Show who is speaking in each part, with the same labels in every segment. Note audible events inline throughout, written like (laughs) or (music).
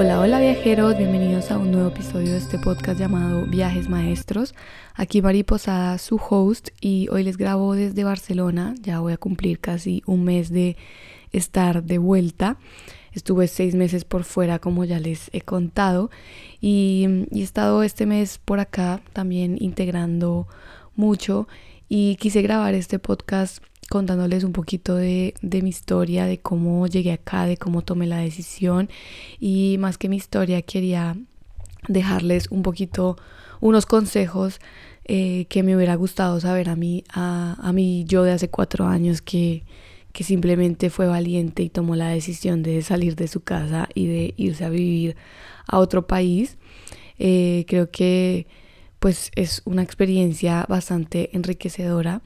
Speaker 1: Hola, hola viajeros, bienvenidos a un nuevo episodio de este podcast llamado Viajes Maestros. Aquí Mari Posada, su host, y hoy les grabo desde Barcelona. Ya voy a cumplir casi un mes de estar de vuelta. Estuve seis meses por fuera, como ya les he contado, y, he estado este mes por acá también integrando mucho y quise grabar este podcast contándoles un poquito de, de, mi historia, de cómo llegué acá, de cómo tomé la decisión y más que mi historia quería dejarles un poquito unos consejos eh, que me hubiera gustado saber a mí, a, a mí yo de hace cuatro años que, que simplemente fue valiente y tomó la decisión de salir de su casa y de irse a vivir a otro país. Eh, creo que pues es una experiencia bastante enriquecedora,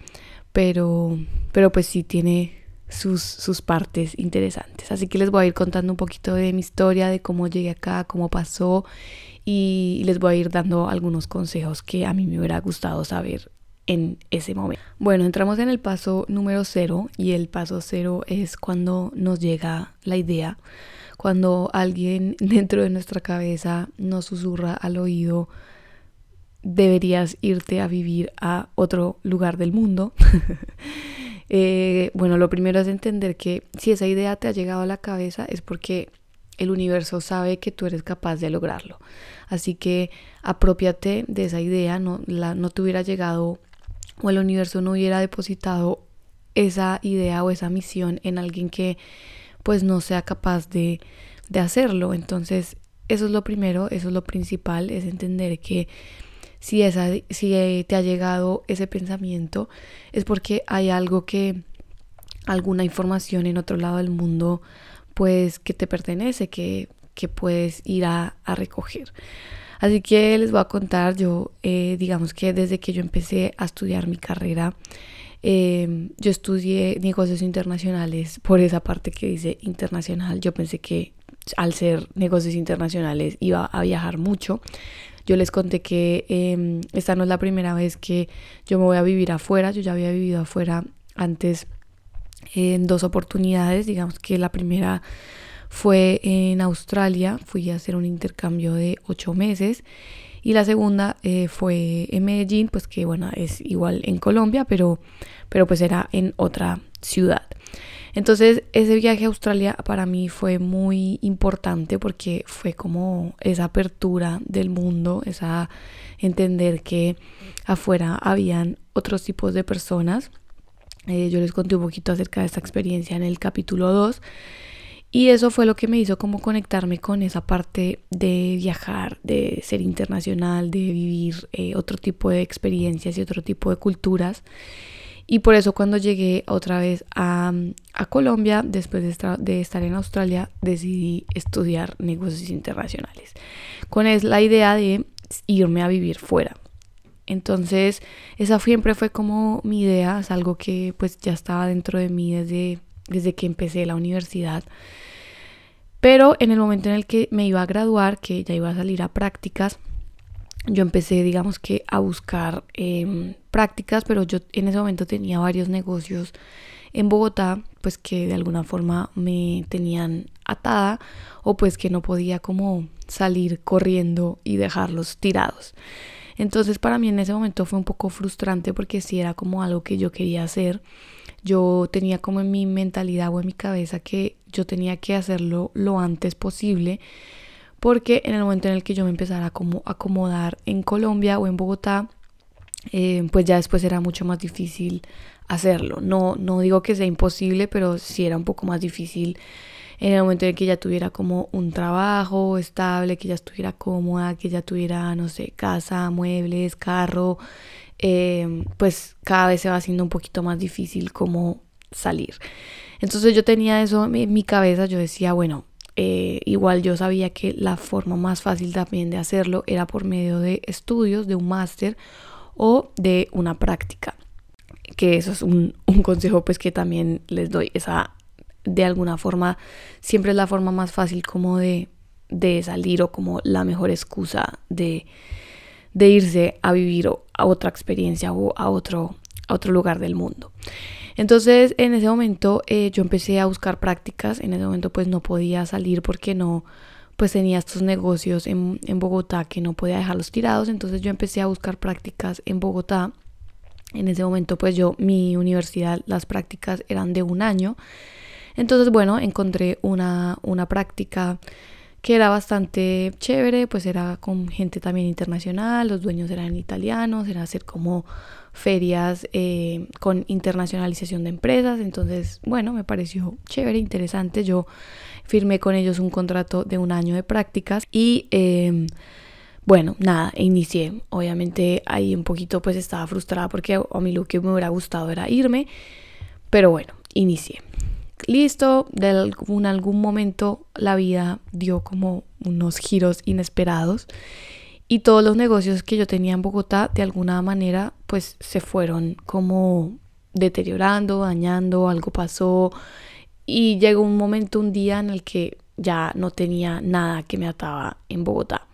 Speaker 1: pero, pero pues sí tiene sus, sus partes interesantes. Así que les voy a ir contando un poquito de mi historia, de cómo llegué acá, cómo pasó y les voy a ir dando algunos consejos que a mí me hubiera gustado saber en ese momento. Bueno, entramos en el paso número cero y el paso cero es cuando nos llega la idea, cuando alguien (laughs) dentro de nuestra cabeza nos susurra al oído, deberías irte a vivir a otro lugar del mundo. (laughs) Eh, bueno, lo primero es entender que si esa idea te ha llegado a la cabeza es porque el universo sabe que tú eres capaz de lograrlo. Así que apropiate de esa idea, no, la, no te hubiera llegado o el universo no hubiera depositado esa idea o esa misión en alguien que pues no sea capaz de, de hacerlo. Entonces, eso es lo primero, eso es lo principal, es entender que si, esa, si te ha llegado ese pensamiento es porque hay algo que, alguna información en otro lado del mundo, pues que te pertenece, que, que puedes ir a, a recoger. Así que les voy a contar, yo eh, digamos que desde que yo empecé a estudiar mi carrera, em, yo estudié negocios internacionales por esa parte que dice internacional. Yo pensé que al ser negocios internacionales iba a viajar mucho. Yo les conté que em, esta no es la primera vez que yo me voy a vivir afuera. Yo ya había vivido afuera antes en dos oportunidades. Digamos que la primera fue en Australia, fui a hacer un intercambio de ocho meses. Y la segunda eh, fue en Medellín, pues que bueno, es igual en Colombia, pero, pero pues era en otra ciudad. Entonces ese viaje a Australia para mí fue muy importante porque fue como esa apertura del mundo, esa entender que afuera habían otros tipos de personas. Eh, yo les conté un poquito acerca de esta experiencia en el capítulo 2 y eso fue lo que me hizo como conectarme con esa parte de viajar, de ser internacional, de vivir eh, otro tipo de experiencias y otro tipo de culturas. Y por eso cuando llegué otra vez a, a Colombia, después de, de, estar en Australia, decidí estudiar negocios internacionales. Con es la idea de irme a vivir fuera. Entonces, esa siempre fue como mi idea, es algo que pues ya estaba dentro de mí desde, desde que empecé la universidad. Pero en el momento en el que me iba a graduar, que ya iba a salir a prácticas, yo empecé, digamos que, a buscar em, prácticas, pero yo en ese momento tenía varios negocios en Bogotá, pues que de alguna forma me tenían atada o pues que no podía como salir corriendo y dejarlos tirados. Entonces para mí en ese momento fue un poco frustrante porque sí era como algo que yo quería hacer yo tenía como en mi mentalidad o en mi cabeza que yo tenía que hacerlo lo antes posible porque en el momento en el que yo me empezara a como acomodar en Colombia o en Bogotá, eh, pues ya después era mucho más difícil hacerlo. No, no digo que sea imposible, pero sí era un poco más difícil en el momento en que ya tuviera como un trabajo estable, que ya estuviera cómoda, que ya tuviera, no sé, casa, muebles, carro, eh, pues cada vez se va haciendo un poquito más difícil como salir. Entonces yo tenía eso en mi cabeza, yo decía, bueno, eh, igual yo sabía que la forma más fácil también de hacerlo era por medio de estudios, de un máster o de una práctica. Que eso es un, un consejo pues que también les doy. Esa de alguna forma siempre es la forma más fácil como de, de salir o como la mejor excusa de, de irse a vivir a otra experiencia o a otro, a otro lugar del mundo. Entonces en ese momento eh, yo empecé a buscar prácticas, en ese momento pues no podía salir porque no, pues tenía estos negocios en, en Bogotá que no podía dejarlos tirados, entonces yo empecé a buscar prácticas en Bogotá. En ese momento pues yo, mi universidad, las prácticas eran de un año. Entonces bueno, encontré una, una práctica que era bastante chévere, pues era con gente también internacional, los dueños eran italianos, era hacer como ferias eh, con internacionalización de empresas, entonces bueno, me pareció chévere, interesante, yo firmé con ellos un contrato de un año de prácticas y em, bueno, nada, inicié, obviamente ahí un poquito pues estaba frustrada porque a mí lo que me hubiera gustado era irme, pero bueno, inicié. Listo, de algún, algún momento la vida dio como unos giros inesperados y todos los negocios que yo tenía en Bogotá de alguna manera pues se fueron como deteriorando, dañando, algo pasó y llegó un momento, un día en el que ya no tenía nada que me ataba en Bogotá.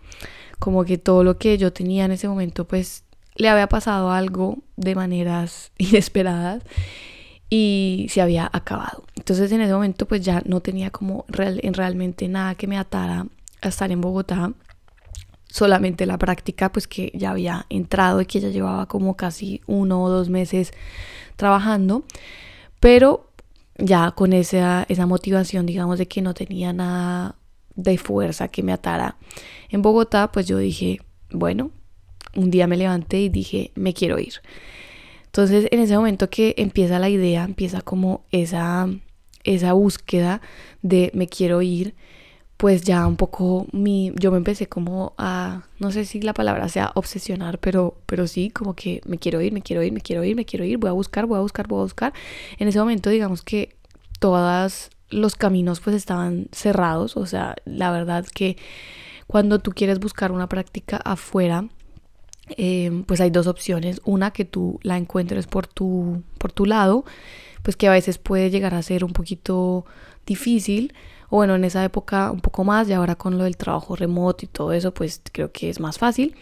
Speaker 1: Como que todo lo que yo tenía en ese momento pues le había pasado algo de maneras (laughs) inesperadas y se había acabado. Entonces en ese momento pues ya no tenía como real, realmente nada que me atara a estar en Bogotá. Solamente la práctica pues que ya había entrado y que ya llevaba como casi uno o dos meses trabajando. Pero ya con esa, esa motivación digamos de que no tenía nada de fuerza que me atara en Bogotá pues yo dije bueno un día me levanté y dije me quiero ir. Entonces, en ese momento que empieza la idea, empieza como esa, esa búsqueda de me quiero ir, pues ya un poco mi, yo me empecé como a, no sé si la palabra sea obsesionar, pero, pero sí, como que me quiero ir, me quiero ir, me quiero ir, me quiero ir, voy a buscar, voy a buscar, voy a buscar. En ese momento, digamos que todos los caminos pues estaban cerrados, o sea, la verdad que cuando tú quieres buscar una práctica afuera, Em, pues hay dos opciones. Una que tú la encuentres por tu, por tu lado, pues que a veces puede llegar a ser un poquito difícil. O bueno, en esa época un poco más y ahora con lo del trabajo remoto y todo eso, pues creo que es más fácil.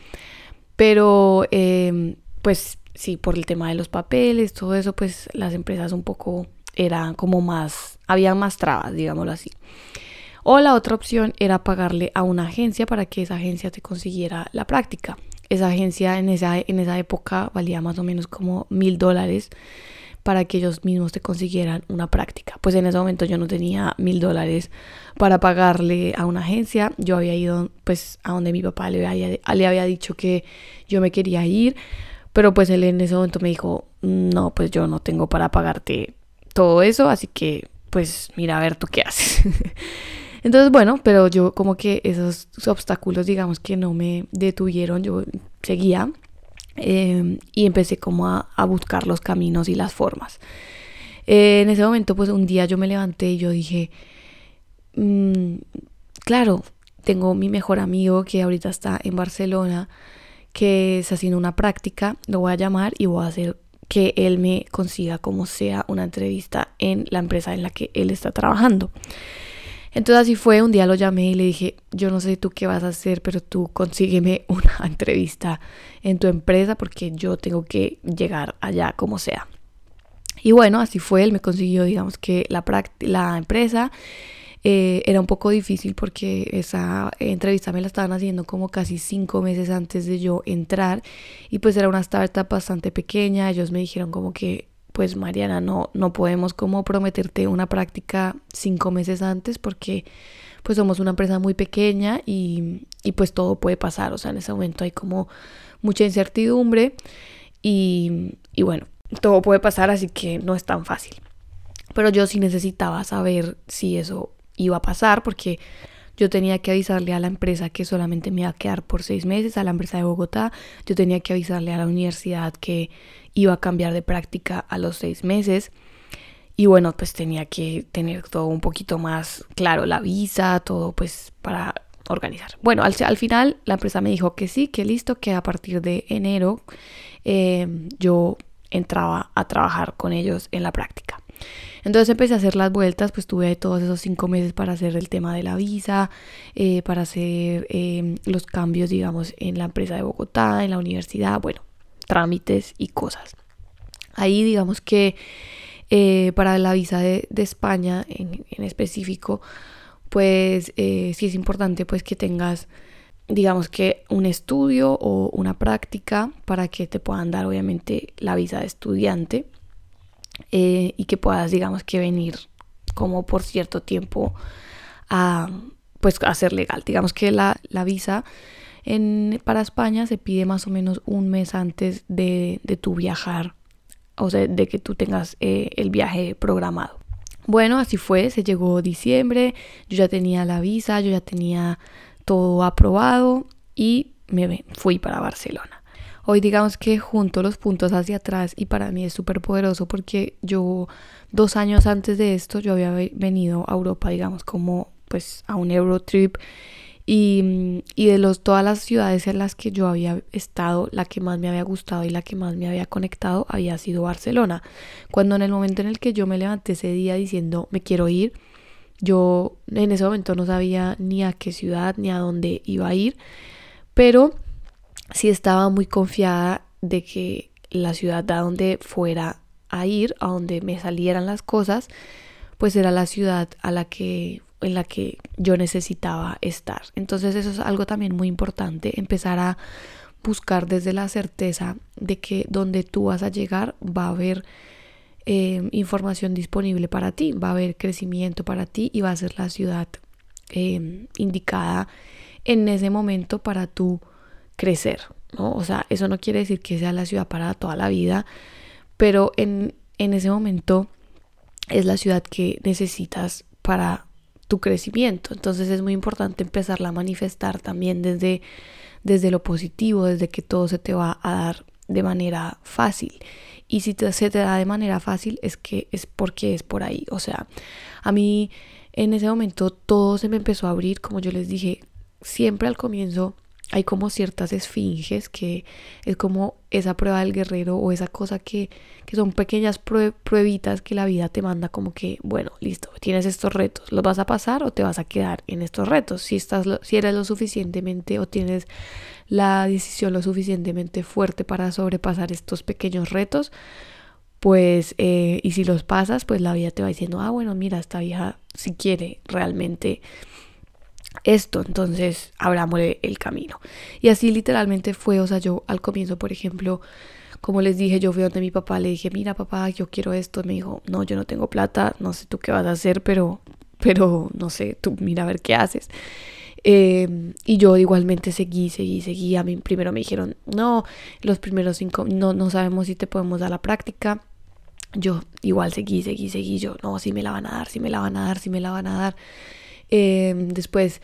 Speaker 1: Pero em, pues sí, por el tema de los papeles, todo eso, pues las empresas un poco eran como más, había más trabas, digámoslo así. O la otra opción era pagarle a una agencia para que esa agencia te consiguiera la práctica. Esa agencia en esa, en esa época valía más o menos como mil dólares para que ellos mismos te consiguieran una práctica. Pues en ese momento yo no tenía mil dólares para pagarle a una agencia. Yo había ido pues a donde mi papá le había, le había dicho que yo me quería ir. Pero pues él en ese momento me dijo, no, pues yo no tengo para pagarte todo eso. Así que pues mira a ver tú qué haces. (laughs) Entonces, bueno, pero yo como que esos obstáculos, digamos que no me detuvieron, yo seguía em, y empecé como a, buscar los caminos y las formas. Eh, en ese momento, pues un día yo me levanté y yo dije, mm, claro, tengo mi mejor amigo que ahorita está en Barcelona, que está haciendo una práctica, lo voy a llamar y voy a hacer que él me consiga como sea una entrevista en la empresa en la que él está trabajando. Entonces así fue, un día lo llamé y le dije, yo no sé tú qué vas a hacer, pero tú consígueme (laughs) una entrevista en tu empresa porque yo tengo que llegar allá como sea. Y bueno, así fue, él me consiguió, digamos que la, la empresa eh, era un poco difícil porque esa entrevista me la estaban haciendo como casi cinco meses antes de yo entrar y pues era una startup bastante pequeña, ellos me dijeron como que pues Mariana, no, no podemos como prometerte una práctica cinco meses antes porque pues somos una empresa muy pequeña y, pues todo puede pasar, o sea, en ese momento hay como mucha incertidumbre y, y bueno, todo puede pasar, así que no es tan fácil. Pero yo sí necesitaba saber si eso iba a pasar porque yo tenía que avisarle a la empresa que solamente me iba a quedar por seis meses, a la empresa de Bogotá, yo tenía que avisarle a la universidad que iba a cambiar de práctica a los seis meses. Y bueno, pues tenía que tener todo un poquito más claro, la visa, todo pues para organizar. Bueno, al, al final la empresa me dijo que sí, que listo, que a partir de enero em, yo entraba a trabajar con ellos en la práctica. Entonces empecé a hacer las vueltas, pues tuve todos esos cinco meses para hacer el tema de la visa, eh, para hacer em, los cambios, digamos, en la empresa de Bogotá, en la universidad, bueno, trámites y cosas. Ahí digamos que eh, para la visa de, España en, específico, pues eh, sí es importante pues que tengas digamos que un estudio o una práctica para que te puedan dar obviamente la visa de estudiante eh, y que puedas digamos que venir como por cierto tiempo a pues a ser legal digamos que la, la visa en, para España se pide más o menos un mes antes de, de tu viajar o sea de que tú tengas eh, el viaje programado bueno así fue se llegó diciembre yo ya tenía la visa yo ya tenía todo aprobado y me fui para Barcelona. Hoy digamos que junto los puntos hacia atrás y para mí es súper poderoso porque yo dos años antes de esto yo había venido a Europa digamos como pues a un Eurotrip y, y de los, todas las ciudades en las que yo había estado, la que más me había gustado y la que más me había conectado había sido Barcelona. Cuando en el momento en el que yo me levanté ese día diciendo me quiero ir, yo en ese momento no sabía ni a qué ciudad ni a dónde iba a ir, pero sí estaba muy confiada de que la ciudad a donde fuera a ir, a donde me salieran las cosas, pues era la ciudad a la que en la que yo necesitaba estar. Entonces eso es algo también muy importante, empezar a buscar desde la certeza de que donde tú vas a llegar va a haber Em, información disponible para ti, va a haber crecimiento para ti y va a ser la ciudad em, indicada en ese momento para tú crecer, ¿no? O sea, eso no quiere decir que sea la ciudad para toda la vida, pero en, en ese momento es la ciudad que necesitas para tu crecimiento. Entonces es muy importante empezarla a manifestar también desde, desde lo positivo, desde que todo se te va a dar de manera fácil. Y si se te da de manera fácil es que es porque es por ahí. O sea, a mí en ese momento todo se me empezó a abrir, como yo les dije, siempre al comienzo hay como ciertas esfinges que es como esa prueba del guerrero o esa cosa que, que son pequeñas pruebitas que la vida te manda como que, bueno, listo, tienes estos retos, ¿los vas a pasar o te vas a quedar en estos retos? Si, estás, si eres lo suficientemente o tienes la decisión lo suficientemente fuerte para sobrepasar estos pequeños retos, pues, eh, y si los pasas, pues la vida te va diciendo, ah, bueno, mira, esta vieja si quiere realmente esto, entonces abrámosle el camino. Y así literalmente fue, o sea, yo al comienzo, por ejemplo, como les dije, yo fui donde mi papá, le dije, mira papá, yo quiero esto, me dijo, no, yo no tengo plata, no sé tú qué vas a hacer, pero, pero, no sé, tú mira a ver qué haces. Em, y yo igualmente seguí, seguí, seguí. A mí primero me dijeron, no, los primeros cinco, no, no sabemos si te podemos dar la práctica. Yo igual seguí, seguí, seguí. Yo, no, si me la van a dar, si me la van a dar, si me la van a dar. Em, después,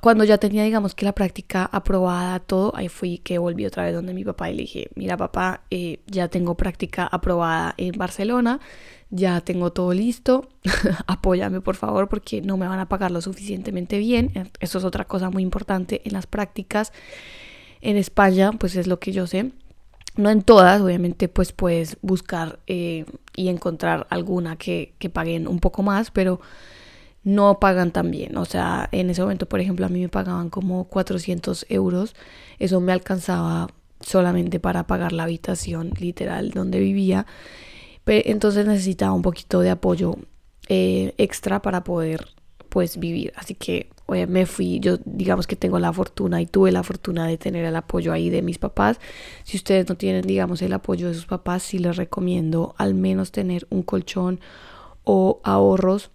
Speaker 1: cuando ya tenía, digamos que la práctica aprobada, todo, ahí fui que volví otra vez donde mi papá y le dije, mira papá, eh, ya tengo práctica aprobada en Barcelona, ya tengo todo listo, (laughs) apóyame por favor porque no me van a pagar lo suficientemente bien. Eso es otra cosa muy importante en las prácticas. En España, pues es lo que yo sé. No en todas, obviamente, pues puedes buscar eh, y encontrar alguna que, que paguen un poco más, pero no pagan tan bien. O sea, en ese momento, por ejemplo, a mí me pagaban como 400 euros. Eso me alcanzaba solamente para pagar la habitación literal donde vivía entonces necesitaba un poquito de apoyo eh, extra para poder pues vivir. Así que me fui, yo digamos que tengo la fortuna y tuve la fortuna de tener el apoyo ahí de mis papás. Si ustedes no tienen, digamos, el apoyo de sus papás, sí les recomiendo al menos tener un colchón o ahorros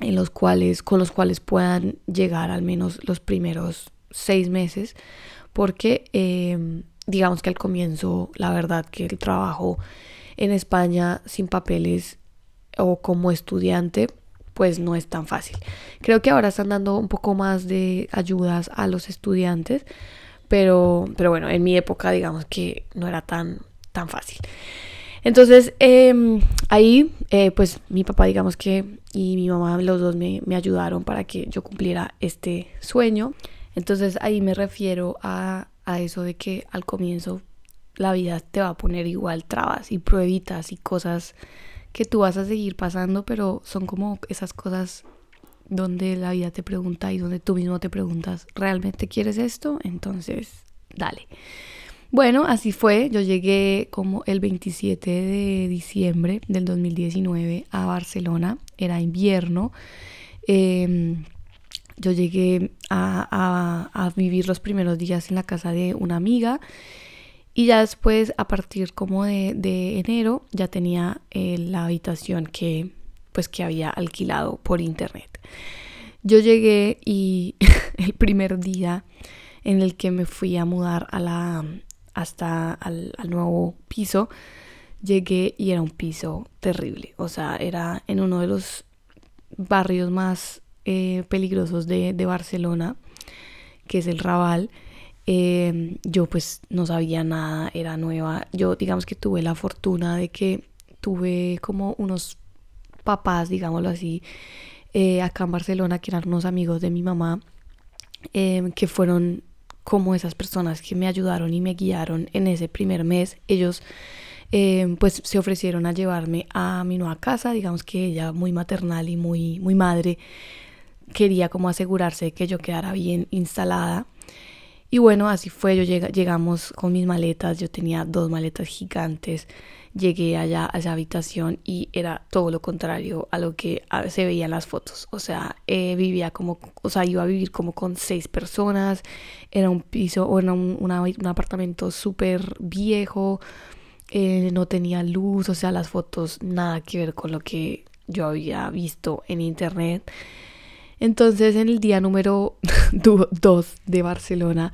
Speaker 1: en los cuales, con los cuales puedan llegar al menos los primeros seis meses. Porque em, digamos que al comienzo, la verdad que el trabajo en España sin papeles o como estudiante, pues no es tan fácil. Creo que ahora están dando un poco más de ayudas a los estudiantes, pero, pero bueno, en mi época digamos que no era tan, tan fácil. Entonces em, ahí eh, pues mi papá digamos que y mi mamá los dos me, ayudaron para que yo cumpliera este sueño. Entonces ahí me refiero a, a eso de que al comienzo la vida te va a poner igual trabas y pruebitas y cosas que tú vas a seguir pasando, pero son como esas cosas donde la vida te pregunta y donde tú mismo te preguntas, ¿realmente quieres esto? Entonces, dale. Bueno, así fue. Yo llegué como el 27 de diciembre del 2019 a Barcelona. Era invierno. Em, Yo llegué a, vivir los primeros días en la casa de una amiga y ya después, a partir como de, enero, ya tenía eh, la habitación que, pues, que había alquilado por internet. Yo llegué y (laughs) el primer día en el que me fui a mudar a la, hasta al, nuevo piso, llegué y era un piso terrible. O sea, era en uno de los barrios más eh, peligrosos de, Barcelona, que es el Raval. Em, yo pues no sabía nada, era nueva. Yo digamos que tuve la fortuna de que tuve como unos papás, digámoslo así, eh, acá en Barcelona, que eran unos amigos de mi mamá, em, que fueron como esas personas que me ayudaron y me guiaron en ese primer mes. Ellos em, pues se ofrecieron a llevarme a mi nueva casa, digamos que ella muy maternal y muy, muy madre, quería como asegurarse que yo quedara bien instalada. Y bueno, así fue, yo llegamos con mis maletas, yo tenía dos maletas gigantes, llegué allá a esa habitación y era todo lo contrario a lo que se veía en las fotos. O sea, eh, vivía como, o sea, iba a vivir como con seis personas, era un piso, o era un, un apartamento súper viejo, eh, no tenía luz, o sea, las fotos nada que ver con lo que yo había visto en internet. Entonces, en el día número (laughs) 2 de Barcelona,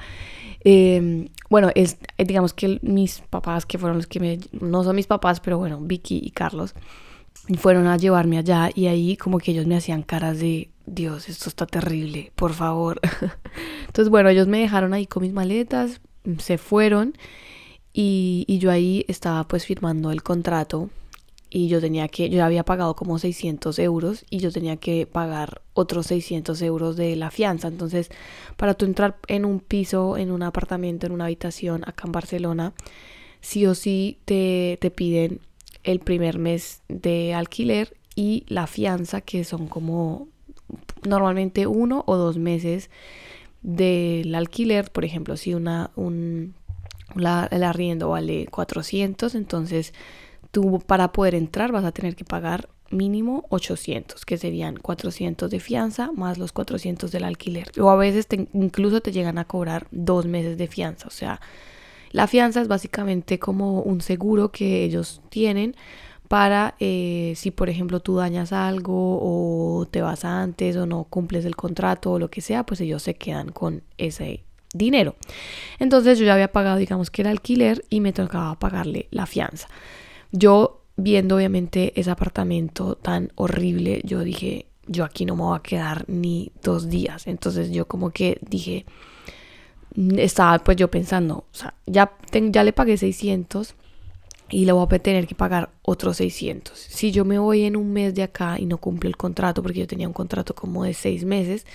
Speaker 1: Em, bueno, es, eh, digamos que mis papás, que fueron los que me, no son mis papás, pero bueno, Vicky y Carlos, fueron a llevarme allá y ahí como que ellos me hacían caras de, Dios, esto está terrible, por favor. (laughs) Entonces, bueno, ellos me dejaron ahí con mis maletas, se fueron y, y yo ahí estaba pues firmando el contrato y yo tenía que, yo había pagado como 600 euros y yo tenía que pagar otros 600 euros de la fianza. Entonces, para tú entrar en un piso, en un apartamento, en una habitación acá en Barcelona, sí o sí te, te piden el primer mes de alquiler y la fianza, que son como normalmente uno o dos meses del alquiler. Por ejemplo, si una, un, la, el arriendo vale 400, entonces tú para poder entrar vas a tener que pagar mínimo 800, que serían 400 de fianza más los 400 del alquiler. O a veces incluso te llegan a cobrar dos meses de fianza. O sea, la fianza es básicamente como un seguro que ellos tienen para eh, si por ejemplo tú dañas algo o te vas antes o no cumples el contrato o lo que sea, pues ellos se quedan con ese dinero. Entonces yo ya había pagado digamos que el alquiler y me tocaba pagarle la fianza. Yo viendo obviamente ese apartamento tan horrible, yo dije, yo aquí no me voy a quedar ni dos días. Entonces yo como que dije, mm, estaba pues yo pensando, o sea, ya, ya le pagué 600 y le voy a tener que pagar otros 600. Si yo me voy en un mes de acá y no cumple el contrato, porque yo tenía un contrato como de seis meses,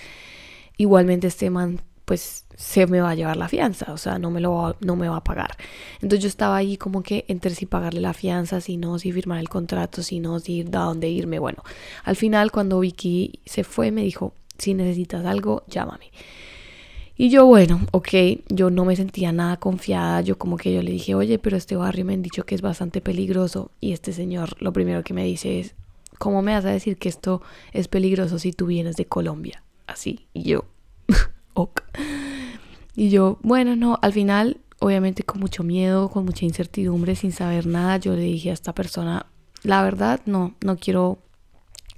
Speaker 1: igualmente este man pues se me va a llevar la fianza, o sea, no me lo va, no me va a pagar. Entonces yo estaba ahí como que entre si pagarle la fianza, si no, si firmar el contrato, si no, si ir a dónde irme. Bueno, al final cuando Vicky se fue me dijo, si necesitas algo, llámame. Y yo, bueno, ok, yo no me sentía nada confiada, yo como que yo le dije, oye, pero este barrio me han dicho que es bastante peligroso y este señor lo primero que me dice es, ¿cómo me vas a decir que esto es peligroso si tú vienes de Colombia? Así, y yo, (laughs) y yo, bueno, no, al final, obviamente con mucho miedo, con mucha incertidumbre, sin saber nada, yo le dije a esta persona, la verdad, no, no quiero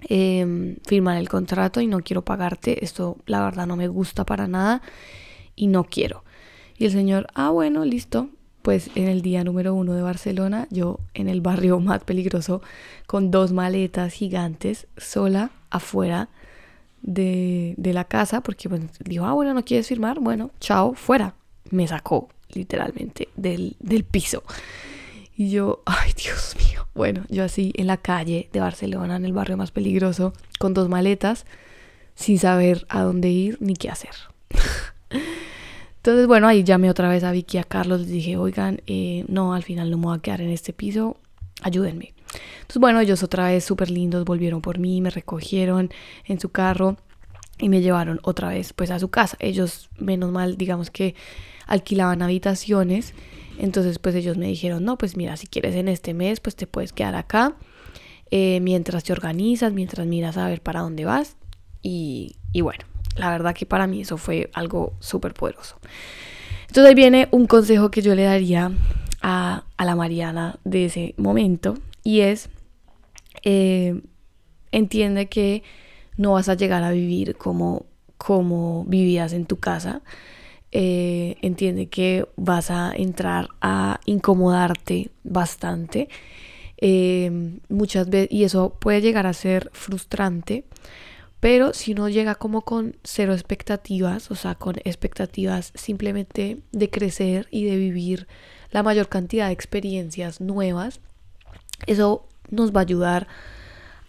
Speaker 1: em, firmar el contrato y no quiero pagarte, esto la verdad no me gusta para nada y no quiero. Y el señor, ah, bueno, listo. Pues en el día número uno de Barcelona, yo en el barrio (laughs) más peligroso, con dos maletas gigantes, sola, afuera, de, la casa porque dijo, ah, bueno, no quieres firmar, bueno, chao, fuera. Me sacó literalmente del, del piso. Y yo, ay Dios mío, bueno, yo así en la calle de Barcelona, en el barrio más peligroso, con dos maletas, sin saber a dónde ir ni qué hacer. (laughs) Entonces, bueno, ahí llamé otra vez a Vicky a Carlos, les dije, oigan, eh, no, al final no me voy a quedar en este piso, ayúdenme. Entonces, bueno, ellos otra vez súper lindos volvieron por mí, me recogieron en su carro y me llevaron otra vez pues a su casa. Ellos, menos mal, digamos que alquilaban habitaciones. Entonces, pues ellos me dijeron, no, pues mira, si quieres en este mes, pues te puedes quedar acá. Eh, mientras te organizas, mientras miras a ver para dónde vas. Y, y bueno, la verdad que para mí eso fue algo súper poderoso. Entonces ahí viene un consejo que yo le daría a, la Mariana de ese momento y es, eh, entiende que no vas a llegar a vivir como, como vivías en tu casa. Eh, entiende que vas a entrar a incomodarte bastante eh, muchas veces y eso puede llegar a ser frustrante pero si uno llega como con cero expectativas, o sea, con expectativas simplemente de crecer y de vivir la mayor cantidad de experiencias nuevas, eso nos va a ayudar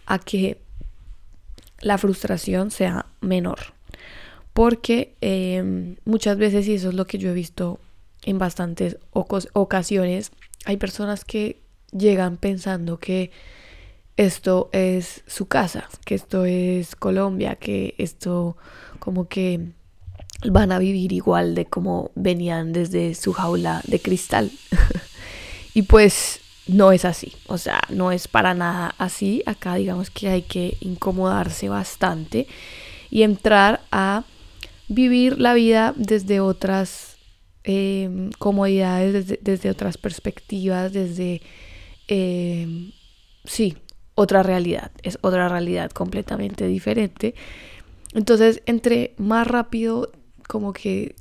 Speaker 1: a que la frustración sea menor. Porque em, muchas veces, y eso es lo que yo he visto en bastantes ocasiones, hay personas que llegan pensando que esto es su casa, que esto es Colombia, que esto como que van a vivir igual de como venían desde su jaula de cristal. (laughs) y pues no es así, o sea, no es para nada así. Acá digamos que hay que incomodarse bastante y entrar a vivir la vida desde otras em, comodidades, desde, otras perspectivas, desde... Eh, sí, otra realidad, es otra realidad completamente diferente. Entonces, entre más rápido como que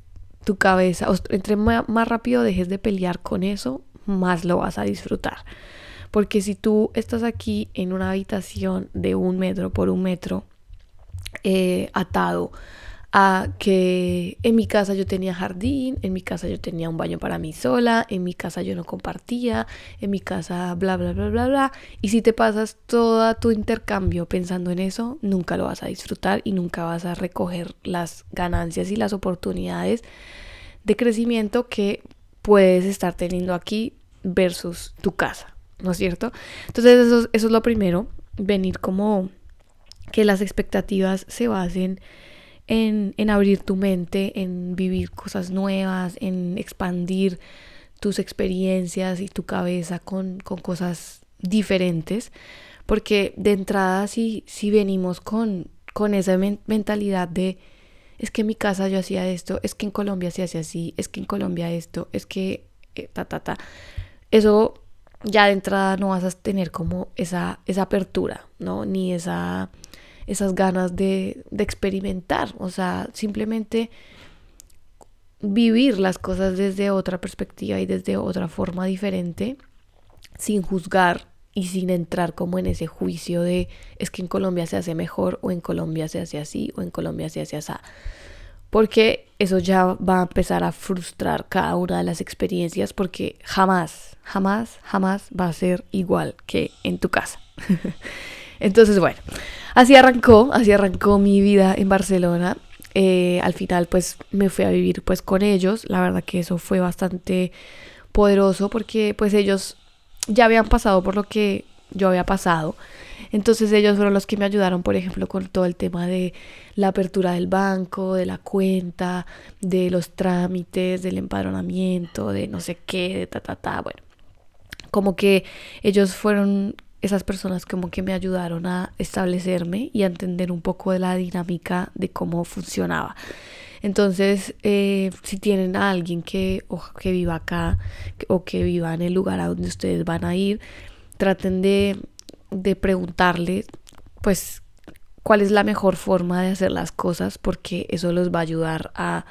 Speaker 1: tu cabeza, entre más, rápido dejes de pelear con eso, más lo vas a disfrutar. Porque si tú estás aquí en una habitación de un metro por un metro, eh, atado a que en mi casa yo tenía jardín, en mi casa yo tenía un baño para mí sola, en mi casa yo no compartía, en mi casa bla bla bla bla bla. Y si te pasas todo tu intercambio pensando en eso, nunca lo vas a disfrutar y nunca vas a recoger las ganancias y las oportunidades de crecimiento que puedes estar teniendo aquí versus tu casa, ¿no es cierto? Entonces eso, es lo primero, venir como que las expectativas se basen en, abrir tu mente, en vivir cosas nuevas, en expandir tus experiencias y tu cabeza con, cosas diferentes. Porque de entrada si, si venimos con, con esa mentalidad de es que en mi casa yo hacía esto, es que en Colombia se hace así, es que en Colombia esto, es que eh, ta, ta, ta. Eso ya de entrada no vas a tener como esa, esa apertura, ¿no? Ni esa esas ganas de, experimentar, o sea, simplemente vivir las cosas desde otra perspectiva y desde otra forma diferente, sin juzgar y sin entrar como en ese juicio de es que en Colombia se hace mejor o en Colombia se hace así o en Colombia se hace así. Porque eso ya va a empezar a frustrar cada una de las experiencias porque jamás, jamás, jamás va a ser igual que en tu casa. (laughs) Entonces, bueno, Así arrancó, así arrancó mi vida en Barcelona. Eh, al final pues me fui a vivir pues con ellos. La verdad que eso fue bastante poderoso porque pues ellos ya habían pasado por lo que yo había pasado. Entonces ellos fueron los que me ayudaron, por ejemplo, con todo el tema de la apertura del banco, de la cuenta, de los trámites, del empadronamiento, de no sé qué, de ta, ta, ta. Bueno, como que ellos fueron esas personas como que me ayudaron a establecerme y a entender un poco de la dinámica de cómo funcionaba. Entonces, eh, si tienen a alguien que, o, que viva acá o que viva en el lugar a donde ustedes van a ir, traten de, de preguntarle, pues, cuál es la mejor forma de hacer las cosas, porque eso los va a ayudar a,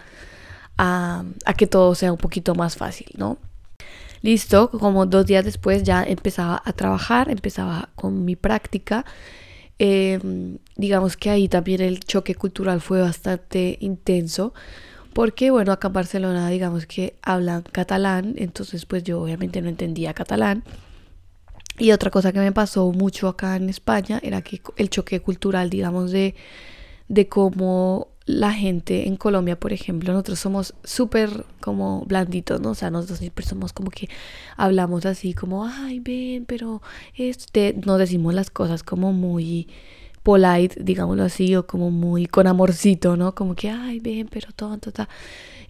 Speaker 1: a, a que todo sea un poquito más fácil, ¿no? Listo, como dos días después ya empezaba a trabajar, empezaba con mi práctica. Em, digamos que ahí también el choque cultural fue bastante intenso porque bueno, acá en Barcelona digamos que hablan catalán, entonces pues yo obviamente no entendía catalán. Y otra cosa que me pasó mucho acá en España era que el choque cultural, digamos, de, de cómo la gente en Colombia, por ejemplo, nosotros somos súper como blanditos, ¿no? O sea, nosotros siempre somos como que hablamos así como, ay, ven, pero este, nos decimos las cosas como muy polite, digámoslo así, o como muy con amorcito, ¿no? Como que, ay, ven, pero tonto, ta.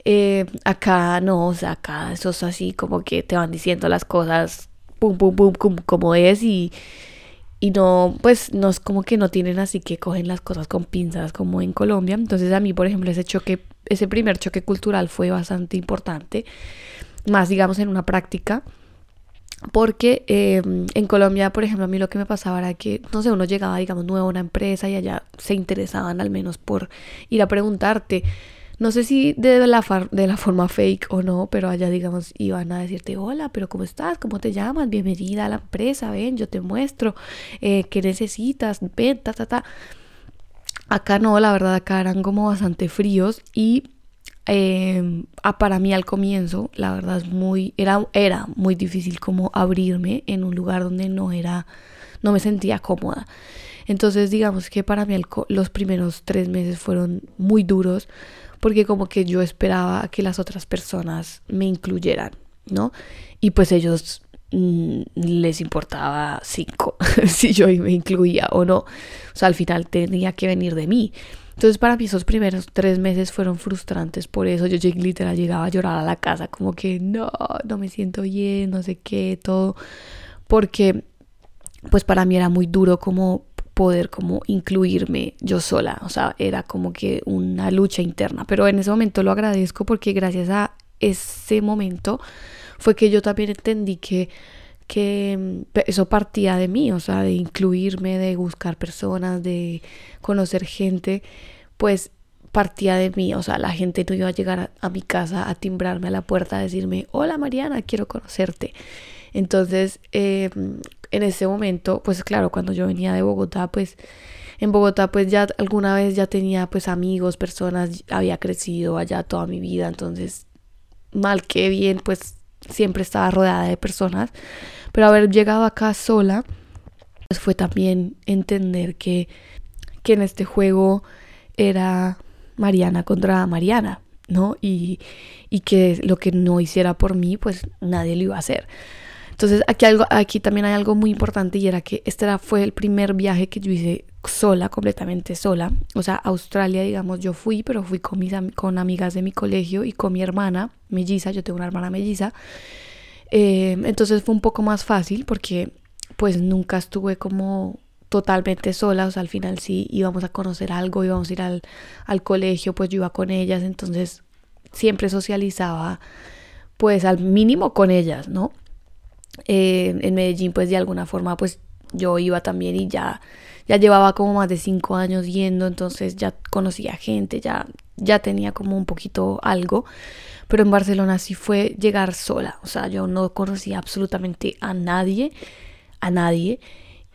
Speaker 1: Eh, acá no, o sea, acá eso es así como que te van diciendo las cosas, pum, pum, pum, como es y y no, pues no es como que no tienen así que cogen las cosas con pinzas como en Colombia. Entonces a mí, por ejemplo, ese choque, ese primer choque cultural fue bastante importante, más digamos en una práctica. Porque em, en Colombia, por ejemplo, a mí lo que me pasaba era que, no sé, uno llegaba, digamos, nuevo a una empresa y allá se interesaban al menos por ir a preguntarte, no sé si de la, de la forma fake o no, pero allá, digamos, iban a decirte, hola, pero ¿cómo estás? ¿Cómo te llamas? Bienvenida a la empresa, ven, yo te muestro, eh, ¿qué necesitas? Ven, ta, ta, ta. Acá no, la verdad, acá eran como bastante fríos y eh, para mí al comienzo, la verdad es muy, era, era muy difícil como abrirme en un lugar donde no era, no me sentía cómoda. Entonces digamos que para mí los primeros tres meses fueron muy duros porque como que yo esperaba que las otras personas me incluyeran, ¿no? Y pues ellos mm, les importaba cinco (laughs) si yo me incluía o no. O sea, al final tenía que venir de mí. Entonces para mí esos primeros tres meses fueron frustrantes por eso. Yo literal llegaba a llorar a la casa como que no, no me siento bien, no sé qué, todo. Porque pues para mí era muy duro como poder como incluirme yo sola, o sea, era como que una lucha interna, pero en ese momento lo agradezco porque gracias a ese momento fue que yo también entendí que que mm, eso partía de mí, o sea, de incluirme, de buscar personas, de conocer gente, pues partía de mí, o sea, la gente no iba a llegar a, mi casa a timbrarme a la puerta a decirme, hola Mariana, quiero conocerte. Entonces, eh, en ese momento, pues claro, cuando yo venía de Bogotá, pues en Bogotá pues ya alguna vez ya tenía pues amigos, personas, había crecido allá toda mi vida, entonces mal que bien pues siempre estaba rodeada de personas, pero haber llegado acá sola pues fue también entender que, que en este juego era Mariana contra Mariana, ¿no? Y, y que lo que no hiciera por mí pues nadie lo iba a hacer. Entonces aquí, algo, aquí también hay algo muy importante y era que este era, fue el primer viaje que yo hice sola, completamente sola. O sea, Australia, digamos, yo fui, pero fui con, mis, con amigas de mi colegio y con mi hermana melliza, yo tengo una hermana melliza. Eh, entonces fue un poco más fácil porque pues nunca estuve como totalmente sola, o sea, al final sí íbamos a conocer algo, íbamos a ir al, al colegio, pues yo iba con ellas, entonces siempre socializaba pues al mínimo con ellas, ¿no? Eh, en Medellín pues de alguna forma pues yo iba también y ya, ya llevaba como más de cinco años yendo, entonces ya conocía gente, ya, ya tenía como un poquito algo, pero en Barcelona sí fue llegar sola, o sea, yo no conocía absolutamente a nadie, a nadie,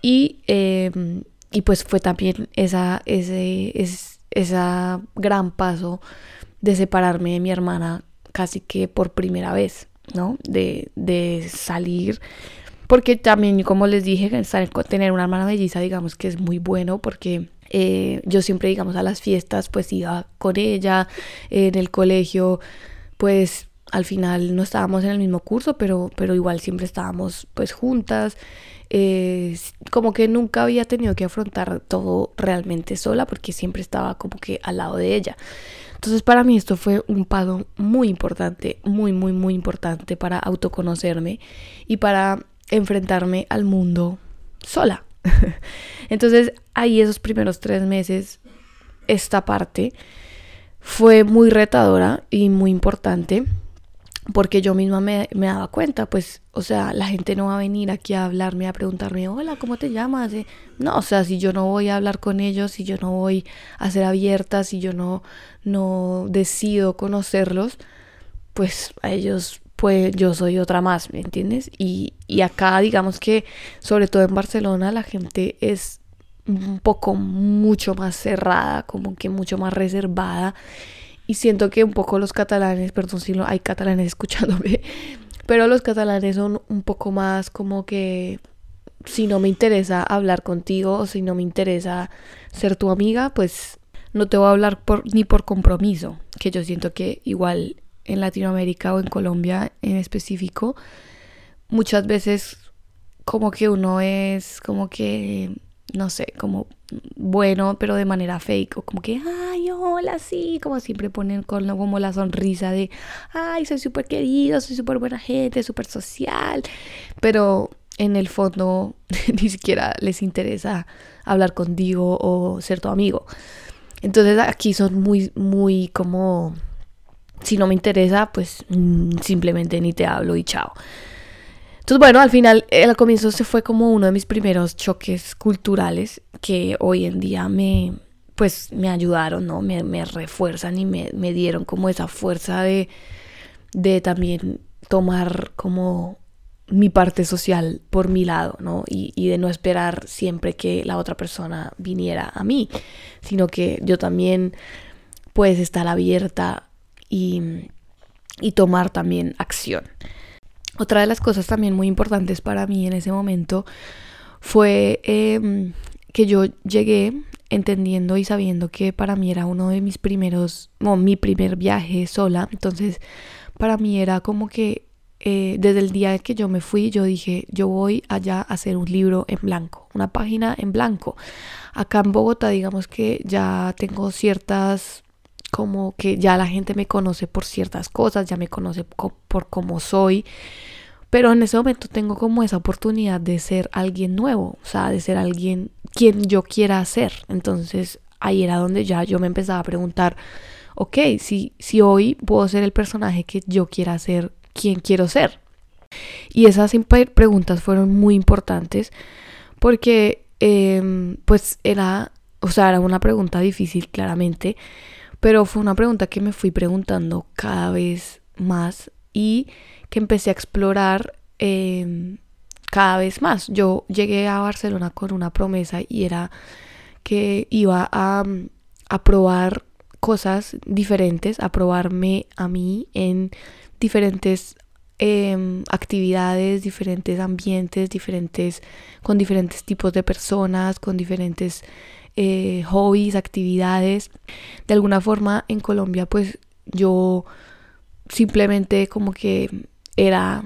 Speaker 1: y, em, y pues fue también esa, ese, es, esa gran paso de separarme de mi hermana casi que por primera vez. ¿No? De, de salir. Porque también, como les dije, tener una hermana melliza, digamos que es muy bueno porque eh, yo siempre, digamos, a las fiestas, pues iba con ella, en el colegio, pues al final no estábamos en el mismo curso, pero, pero igual siempre estábamos pues juntas. Eh, como que nunca había tenido que afrontar todo realmente sola porque siempre estaba como que al lado de ella. Entonces para mí esto fue un paso muy importante, muy, muy, muy importante para autoconocerme y para enfrentarme al mundo sola. (laughs) Entonces ahí esos primeros tres meses, esta parte fue muy retadora y muy importante porque yo misma me, me, daba cuenta, pues, o sea, la gente no va a venir aquí a hablarme, a preguntarme, hola, ¿cómo te llamas? Eh, no, o sea, si yo no voy a hablar con ellos, si yo no voy a ser abierta, si yo no, no decido conocerlos, pues a ellos, pues yo soy otra más, ¿me entiendes? Y, y acá, digamos que, sobre todo en Barcelona, la gente es un poco mucho más cerrada, como que mucho más reservada y siento que un poco los catalanes, perdón si no hay catalanes (laughs) escuchándome, pero los catalanes son un poco más como que si no me interesa hablar contigo o si no me interesa ser tu amiga, pues no te voy a hablar por, ni por compromiso, que yo siento que igual en Latinoamérica o en Colombia en específico, muchas veces como que uno es como que no sé, como bueno, pero de manera fake, o como que, ay, hola, sí, como siempre ponen con como la sonrisa de, ay, soy súper querido, soy súper buena gente, súper social, pero en el fondo (laughs) ni siquiera les interesa hablar contigo o ser tu amigo. Entonces aquí son muy, muy como, si no me interesa, pues mm, simplemente ni te hablo y chao. Entonces, bueno, al final, al comienzo se fue como uno de mis primeros choques culturales que hoy en día me, pues, me ayudaron, ¿no? Me, me refuerzan y me, me, dieron como esa fuerza de, de también tomar como mi parte social por mi lado, ¿no? Y, de no esperar siempre que la otra persona viniera a mí, sino que yo también puedes estar abierta y, y tomar también acción. Otra de las cosas también muy importantes para mí en ese momento fue em, que yo llegué entendiendo y sabiendo que para mí era uno de mis primeros, o mi primer viaje sola. Entonces, para mí era como que eh, desde el día que yo me fui, yo dije, yo voy allá a hacer un libro en blanco, una página en blanco. Acá en Bogotá, digamos que ya tengo ciertas como que ya la gente me conoce por ciertas cosas, ya me conoce por cómo soy, pero en ese momento tengo como esa oportunidad de ser alguien nuevo, o sea, de ser alguien quien yo quiera ser. Entonces ahí era donde ya yo me empezaba a preguntar, ok, si, si hoy puedo ser el personaje que yo quiera ser, ¿quién quiero ser? Y esas preguntas fueron muy importantes porque em, pues era, o sea, era una pregunta difícil claramente, pero fue una pregunta que me fui preguntando cada vez más y que empecé a explorar em, cada vez más. Yo llegué a Barcelona con una promesa y era que iba a, a probar cosas diferentes, a probarme a mí en diferentes em, actividades, diferentes ambientes, diferentes, con diferentes tipos de personas, con diferentes eh, hobbies, actividades. De alguna forma en Colombia pues yo simplemente como que era,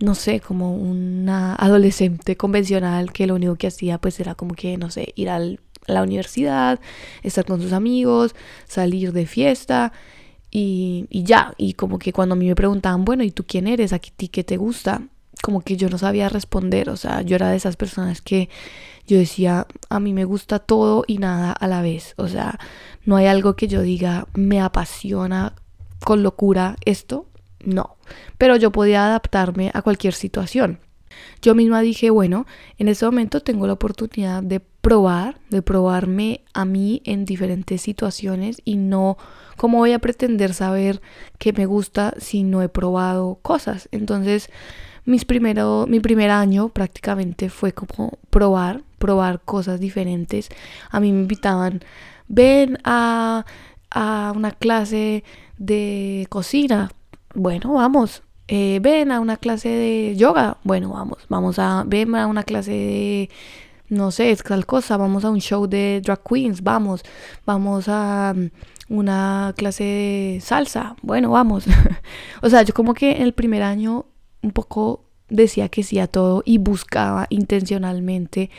Speaker 1: no sé, como una adolescente convencional que lo único que hacía pues era como que, no sé, ir a la universidad, estar con sus amigos, salir de fiesta y, y ya. Y como que cuando a mí me preguntaban, bueno, ¿y tú quién eres? ¿A ti qué te gusta? Como que yo no sabía responder, o sea, yo era de esas personas que yo decía, a mí me gusta todo y nada a la vez. O sea, no hay algo que yo diga, me apasiona con locura esto. No, pero yo podía adaptarme a cualquier situación. Yo misma dije, bueno, en este momento tengo la oportunidad de probar, de probarme a mí en diferentes situaciones y no cómo voy a pretender saber qué me gusta si no he probado cosas. Entonces, mis primero, mi primer año prácticamente fue como probar, probar cosas diferentes. A mí me invitaban, ven a, a una clase de cocina. Bueno, vamos. Eh, ven a una clase de yoga. Bueno, vamos. Vamos a, ven a una clase de, no sé, es tal cosa. Vamos a un show de drag queens. Vamos. Vamos a mm, una clase de salsa. Bueno, vamos. (laughs) o sea, yo como que en el primer año un poco decía que sí a todo y buscaba intencionalmente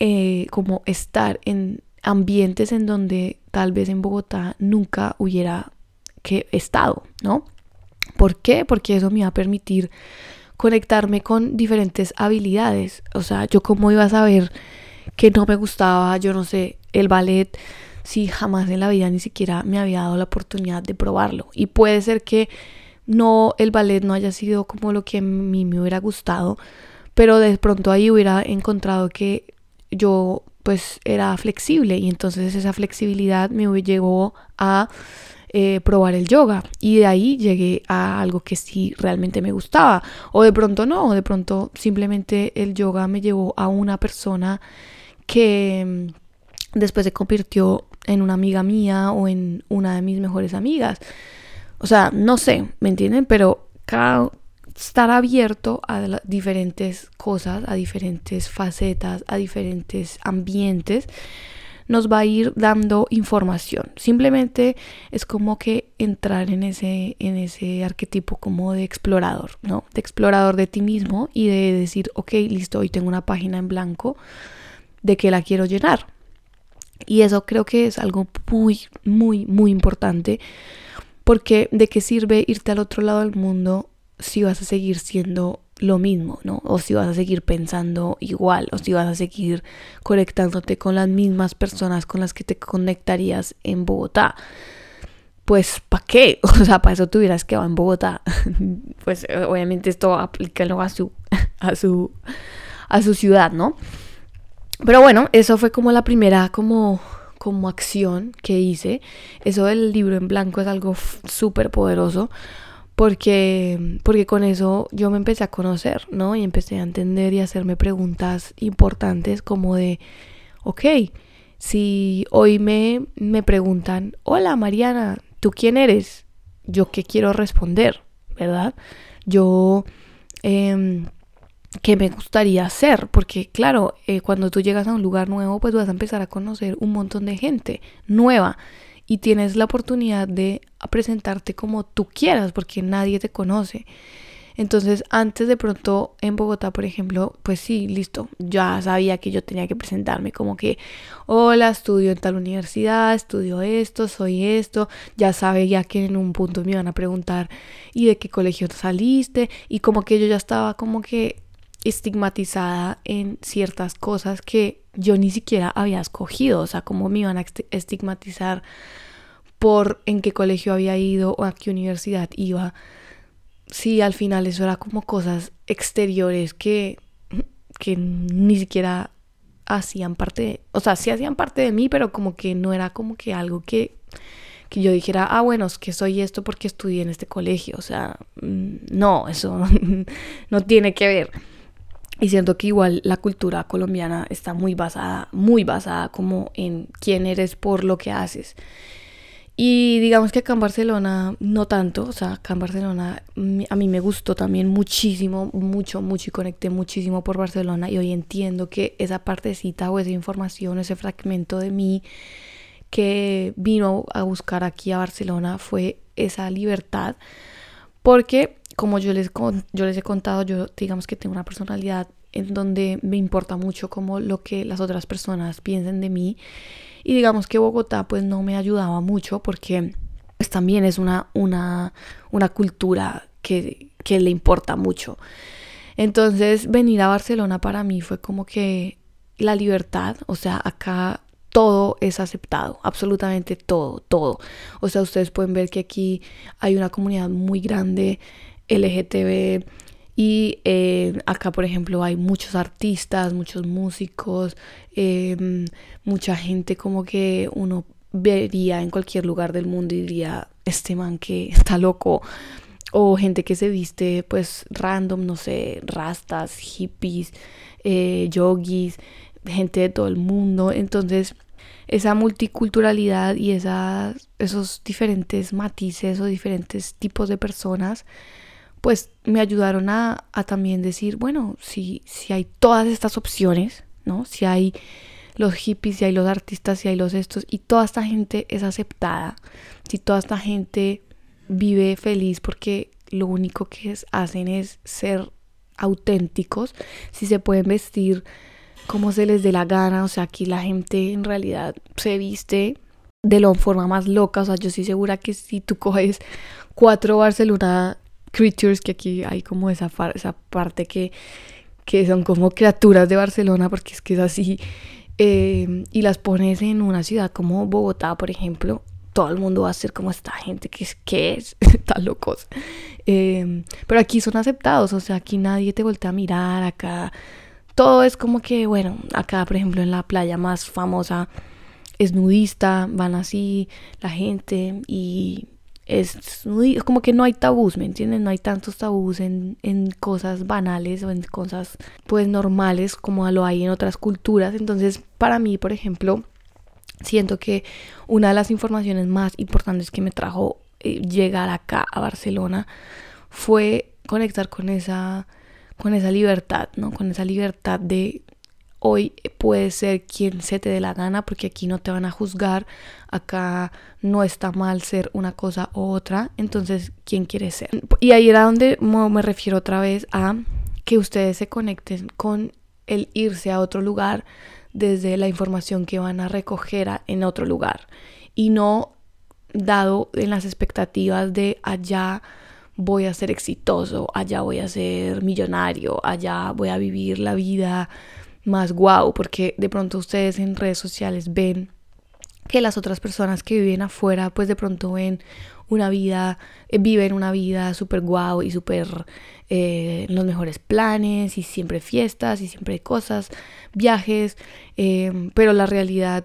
Speaker 1: eh, como estar en ambientes en donde tal vez en Bogotá nunca hubiera que estado, ¿no? ¿Por qué? Porque eso me iba a permitir conectarme con diferentes habilidades. O sea, yo cómo iba a saber que no me gustaba, yo no sé, el ballet, si jamás en la vida ni siquiera me había dado la oportunidad de probarlo. Y puede ser que no, el ballet no haya sido como lo que a mí me hubiera gustado, pero de pronto ahí hubiera encontrado que yo pues era flexible y entonces esa flexibilidad me llevó a eh, probar el yoga y de ahí llegué a algo que sí realmente me gustaba o de pronto no, o de pronto simplemente el yoga me llevó a una persona que mm, después se convirtió en una amiga mía o en una de mis mejores amigas. O sea, no sé, ¿me entienden? Pero cada, estar abierto a diferentes cosas, a diferentes facetas, a diferentes ambientes, nos va a ir dando información. Simplemente es como que entrar en ese, en ese arquetipo como de explorador, ¿no? De explorador de ti mismo y de decir, ok, listo, hoy tengo una página en blanco, ¿de qué la quiero llenar? Y eso creo que es algo muy, muy, muy importante. Porque de qué sirve irte al otro lado del mundo si vas a seguir siendo lo mismo, ¿no? O si vas a seguir pensando igual, o si vas a seguir conectándote con las mismas personas con las que te conectarías en Bogotá. Pues, ¿para qué? (laughs) O sea, para eso tuvieras que va en Bogotá. (laughs) pues, obviamente esto aplícalo a su, (laughs) a su, a su ciudad, ¿no? Pero bueno, eso fue como la primera, como como acción que hice. Eso del libro en blanco es algo súper poderoso porque, porque con eso yo me empecé a conocer, ¿no? Y empecé a entender y hacerme preguntas importantes como de, ok, si hoy me, me preguntan, hola Mariana, ¿tú quién eres? ¿Yo qué quiero responder? ¿Verdad? Yo... Eh, que me gustaría hacer, porque claro, eh, cuando tú llegas a un lugar nuevo, pues vas a empezar a conocer un montón de gente nueva y tienes la oportunidad de presentarte como tú quieras, porque nadie te conoce. Entonces, antes de pronto en Bogotá, por ejemplo, pues sí, listo, ya sabía que yo tenía que presentarme como que, hola, estudio en tal universidad, estudio esto, soy esto, ya sabía que en un punto me iban a preguntar, ¿y de qué colegio saliste? Y como que yo ya estaba como que estigmatizada en ciertas cosas que yo ni siquiera había escogido, o sea, cómo me iban a estigmatizar por en qué colegio había ido o a qué universidad iba. Sí, al final eso era como cosas exteriores que, que ni siquiera hacían parte, o sea, sí hacían parte de mí, pero como que no era como que algo que, que yo dijera, ah, bueno, es que soy esto porque estudié en este colegio, o sea, mm, no, eso (laughs) no tiene que ver. Y siento que igual la cultura colombiana está muy basada, muy basada como en quién eres por lo que haces. Y digamos que acá en Barcelona no tanto, o sea, acá en Barcelona a mí me gustó también muchísimo, mucho, mucho y conecté muchísimo por Barcelona y hoy entiendo que esa partecita o esa información, ese fragmento de mí que vino a buscar aquí a Barcelona fue esa libertad, porque como yo les, yo les he contado, yo digamos que tengo una personalidad en donde me importa mucho como lo que las otras personas piensen de mí. Y digamos que Bogotá pues no me ayudaba mucho porque pues también es una, una, una cultura que, que le importa mucho. Entonces venir a Barcelona para mí fue como que la libertad, o sea, acá todo es aceptado, absolutamente todo, todo. O sea, ustedes pueden ver que aquí hay una comunidad muy grande LGTB y eh, acá, por ejemplo, hay muchos artistas, muchos músicos, em, mucha gente como que uno vería en cualquier lugar del mundo y diría, este man que está loco. O gente que se viste pues random, no sé, rastas, hippies, eh, yogis, gente de todo el mundo. Entonces, esa multiculturalidad y esas, esos diferentes matices o diferentes tipos de personas pues me ayudaron a, también decir, bueno, si, si hay todas estas opciones, ¿no? Si hay los hippies, si hay los artistas, si hay los estos, y toda esta gente es aceptada, si toda esta gente vive feliz porque lo único que hacen es ser auténticos, si se pueden vestir como se les dé la gana, o sea, aquí la gente en realidad se viste de la forma más loca, o sea, yo estoy segura que si tú coges cuatro Barcelona creatures, que aquí hay como esa, esa parte que, que son como criaturas de Barcelona, porque es que es así, eh, y las pones en una ciudad como Bogotá, por ejemplo, todo el mundo va a ser como esta gente que es, que es? (laughs) Están locos. Eh, pero aquí son aceptados, o sea, aquí nadie te voltea a mirar, acá todo es como que, bueno, acá por ejemplo en la playa más famosa es nudista, van así la gente y es, como que no hay tabús, ¿me entienden? No hay tantos tabús en, en cosas banales o en cosas pues normales como lo hay en otras culturas. Entonces, para mí, por ejemplo, siento que una de las informaciones más importantes que me trajo eh, llegar acá a Barcelona fue conectar con esa con esa libertad, ¿no? Con esa libertad de Hoy puedes ser quien se te dé la gana porque aquí no te van a juzgar, acá no está mal ser una cosa u otra, entonces, ¿quién quiere ser? Y ahí era donde me refiero otra vez a que ustedes se conecten con el irse a otro lugar desde la información que van a recoger en otro lugar y no dado en las expectativas de allá voy a ser exitoso, allá voy a ser millonario, allá voy a vivir la vida más guau, porque de pronto ustedes en redes sociales ven que las otras personas que viven afuera, pues de pronto ven una vida, eh, viven una vida súper guau y súper eh, los mejores planes y siempre fiestas y siempre cosas, viajes, em, pero la realidad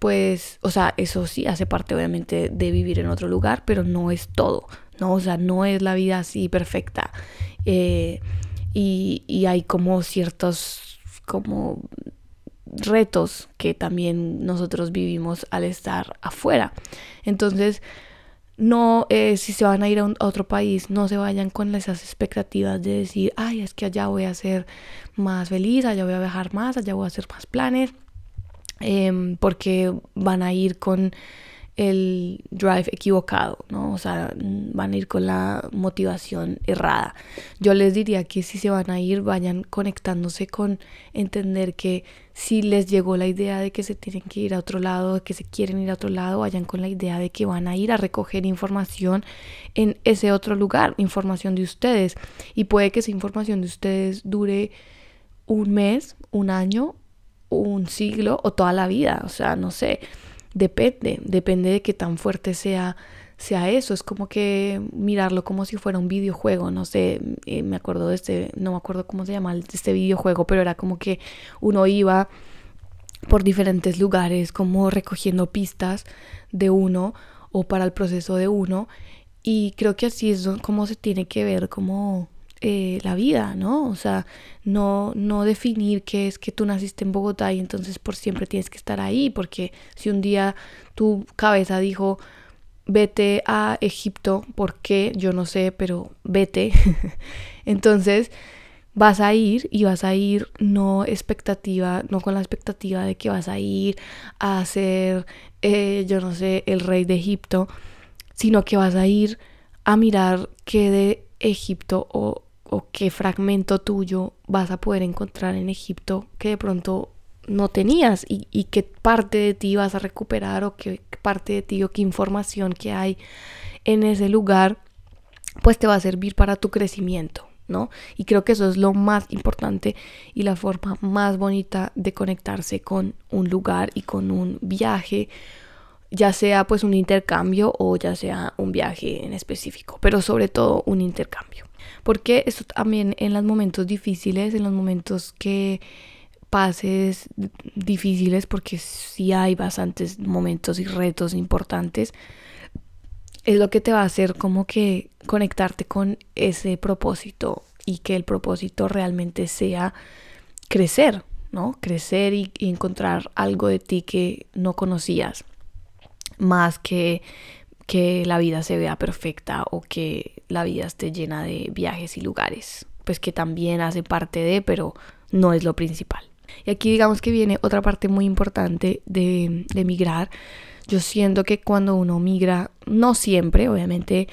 Speaker 1: pues, o sea, eso sí hace parte obviamente de vivir en otro lugar, pero no es todo, ¿no? O sea, no es la vida así perfecta. Eh, y, y, hay como ciertos, como retos que también nosotros vivimos al estar afuera. Entonces, no, eh, si se van a ir a, otro país, no se vayan con esas expectativas de decir, ay, es que allá voy a ser más feliz, allá voy a viajar más, allá voy a hacer más planes, eh, porque van a ir con el drive equivocado, ¿no? O sea, van a ir con la motivación errada. Yo les diría que si se van a ir, vayan conectándose con entender que si les llegó la idea de que se tienen que ir a otro lado, de que se quieren ir a otro lado, vayan con la idea de que van a ir a recoger información en ese otro lugar, información de ustedes. Y puede que esa información de ustedes dure un mes, un año, un siglo o toda la vida. O sea, no sé Depende, depende de qué tan fuerte sea, sea eso. Es como que mirarlo como si fuera un videojuego. No sé, eh, me acuerdo de este, no me acuerdo cómo se llama este videojuego, pero era como que uno iba por diferentes lugares, como recogiendo pistas de uno o para el proceso de uno. Y creo que así es como se tiene que ver como eh, la vida, ¿no? O sea, no, no definir que es que tú naciste en Bogotá y entonces por siempre tienes que estar ahí, porque si un día tu cabeza dijo, vete a Egipto, ¿por qué? Yo no sé, pero vete. (laughs) entonces vas a ir y vas a ir no expectativa, no con la expectativa de que vas a ir a ser, eh, yo no sé, el rey de Egipto, sino que vas a ir a mirar qué de Egipto o o qué fragmento tuyo vas a poder encontrar en Egipto que de pronto no tenías y, qué parte de ti vas a recuperar o qué parte de ti o qué información que hay en ese lugar pues te va a servir para tu crecimiento, ¿no? Y creo que eso es lo más importante y la forma más bonita de conectarse con un lugar y con un viaje, ya sea pues un intercambio o ya sea un viaje en específico, pero sobre todo un intercambio. Porque eso también en los momentos difíciles, en los momentos que pases difíciles, porque sí hay bastantes momentos y retos importantes, es lo que te va a hacer como que conectarte con ese propósito y que el propósito realmente sea crecer, ¿no? Crecer y encontrar algo de ti que no conocías, más que que la vida se vea perfecta o que la vida esté llena de viajes y lugares, pues que también hace parte de, pero no es lo principal. Y aquí digamos que viene otra parte muy importante de, de migrar. Yo siento que cuando uno migra, no siempre, obviamente,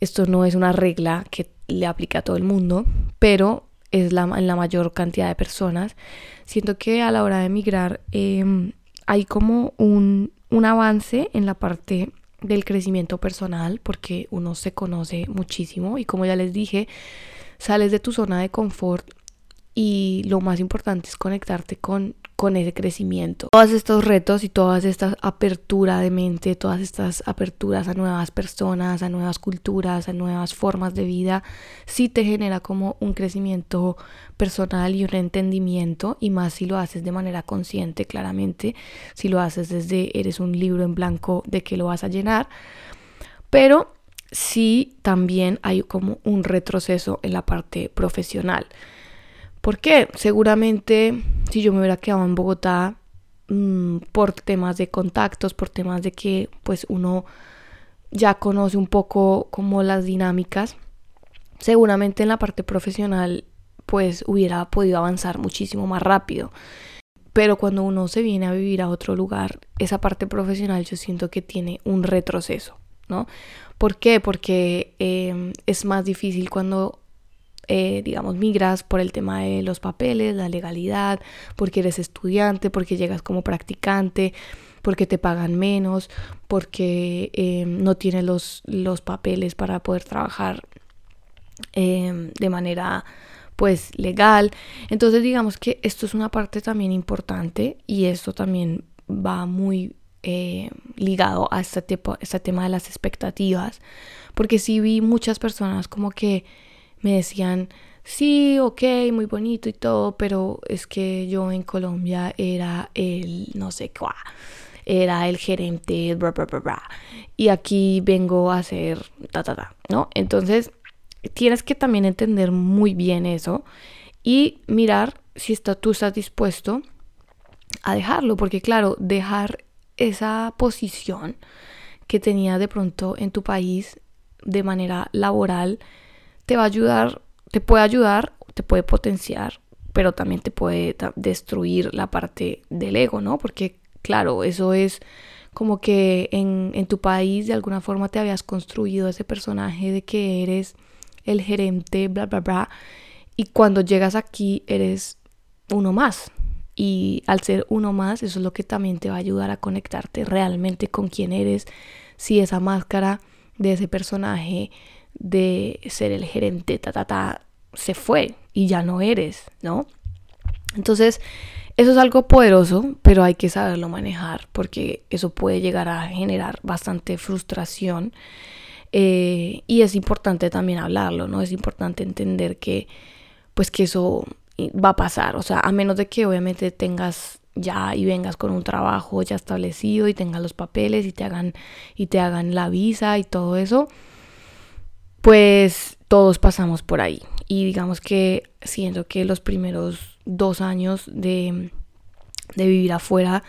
Speaker 1: esto no es una regla que le aplica a todo el mundo, pero es la, en la mayor cantidad de personas. Siento que a la hora de migrar em, hay como un, un avance en la parte del crecimiento personal porque uno se conoce muchísimo y como ya les dije, sales de tu zona de confort y lo más importante es conectarte con, con ese crecimiento. Todos estos retos y todas estas apertura de mente, todas estas aperturas a nuevas personas, a nuevas culturas, a nuevas formas de vida, sí te genera como un crecimiento personal y un entendimiento y más si lo haces de manera consciente, claramente, si lo haces desde eres un libro en blanco de que lo vas a llenar, pero sí también hay como un retroceso en la parte profesional. ¿Por qué? Seguramente si yo me hubiera quedado en Bogotá mmm, por temas de contactos, por temas de que pues uno ya conoce un poco como las dinámicas, seguramente en la parte profesional pues hubiera podido avanzar muchísimo más rápido. Pero cuando uno se viene a vivir a otro lugar, esa parte profesional yo siento que tiene un retroceso, ¿no? ¿Por qué? Porque eh, es más difícil cuando eh, digamos, migras por el tema de los papeles, la legalidad, porque eres estudiante, porque llegas como practicante, porque te pagan menos, porque eh, no tienes los, los papeles para poder trabajar em, de manera pues legal. Entonces digamos que esto es una parte también importante y esto también va muy eh, ligado a este, tipo, este tema de las expectativas. Porque sí vi muchas personas como que me decían, sí, ok, muy bonito y todo, pero es que yo en Colombia era el no sé qué, era el gerente, bla, bla, bla, y aquí vengo a hacer ta, ta, ta, ¿no? Entonces, tienes que también entender muy bien eso y mirar si está, tú estás dispuesto a dejarlo, porque claro, dejar esa posición que tenía de pronto en tu país de manera laboral te va a ayudar, te puede ayudar, te puede potenciar, pero también te puede destruir la parte del ego, ¿no? Porque claro, eso es como que en, en tu país de alguna forma te habías construido ese personaje de que eres el gerente, bla, bla, bla. Y cuando llegas aquí eres uno más. Y al ser uno más, eso es lo que también te va a ayudar a conectarte realmente con quién eres. Si esa máscara de ese personaje de ser el gerente, ta, ta, ta, se fue y ya no eres, ¿no? Entonces, eso es algo poderoso, pero hay que saberlo manejar porque eso puede llegar a generar bastante frustración eh, y es importante también hablarlo, ¿no? Es importante entender que, pues que eso va a pasar, o sea, a menos de que obviamente tengas ya y vengas con un trabajo ya establecido y tengas los papeles y te hagan y te hagan la visa y todo eso, pues todos pasamos por ahí. Y digamos que siento que los primeros dos años de, de vivir afuera,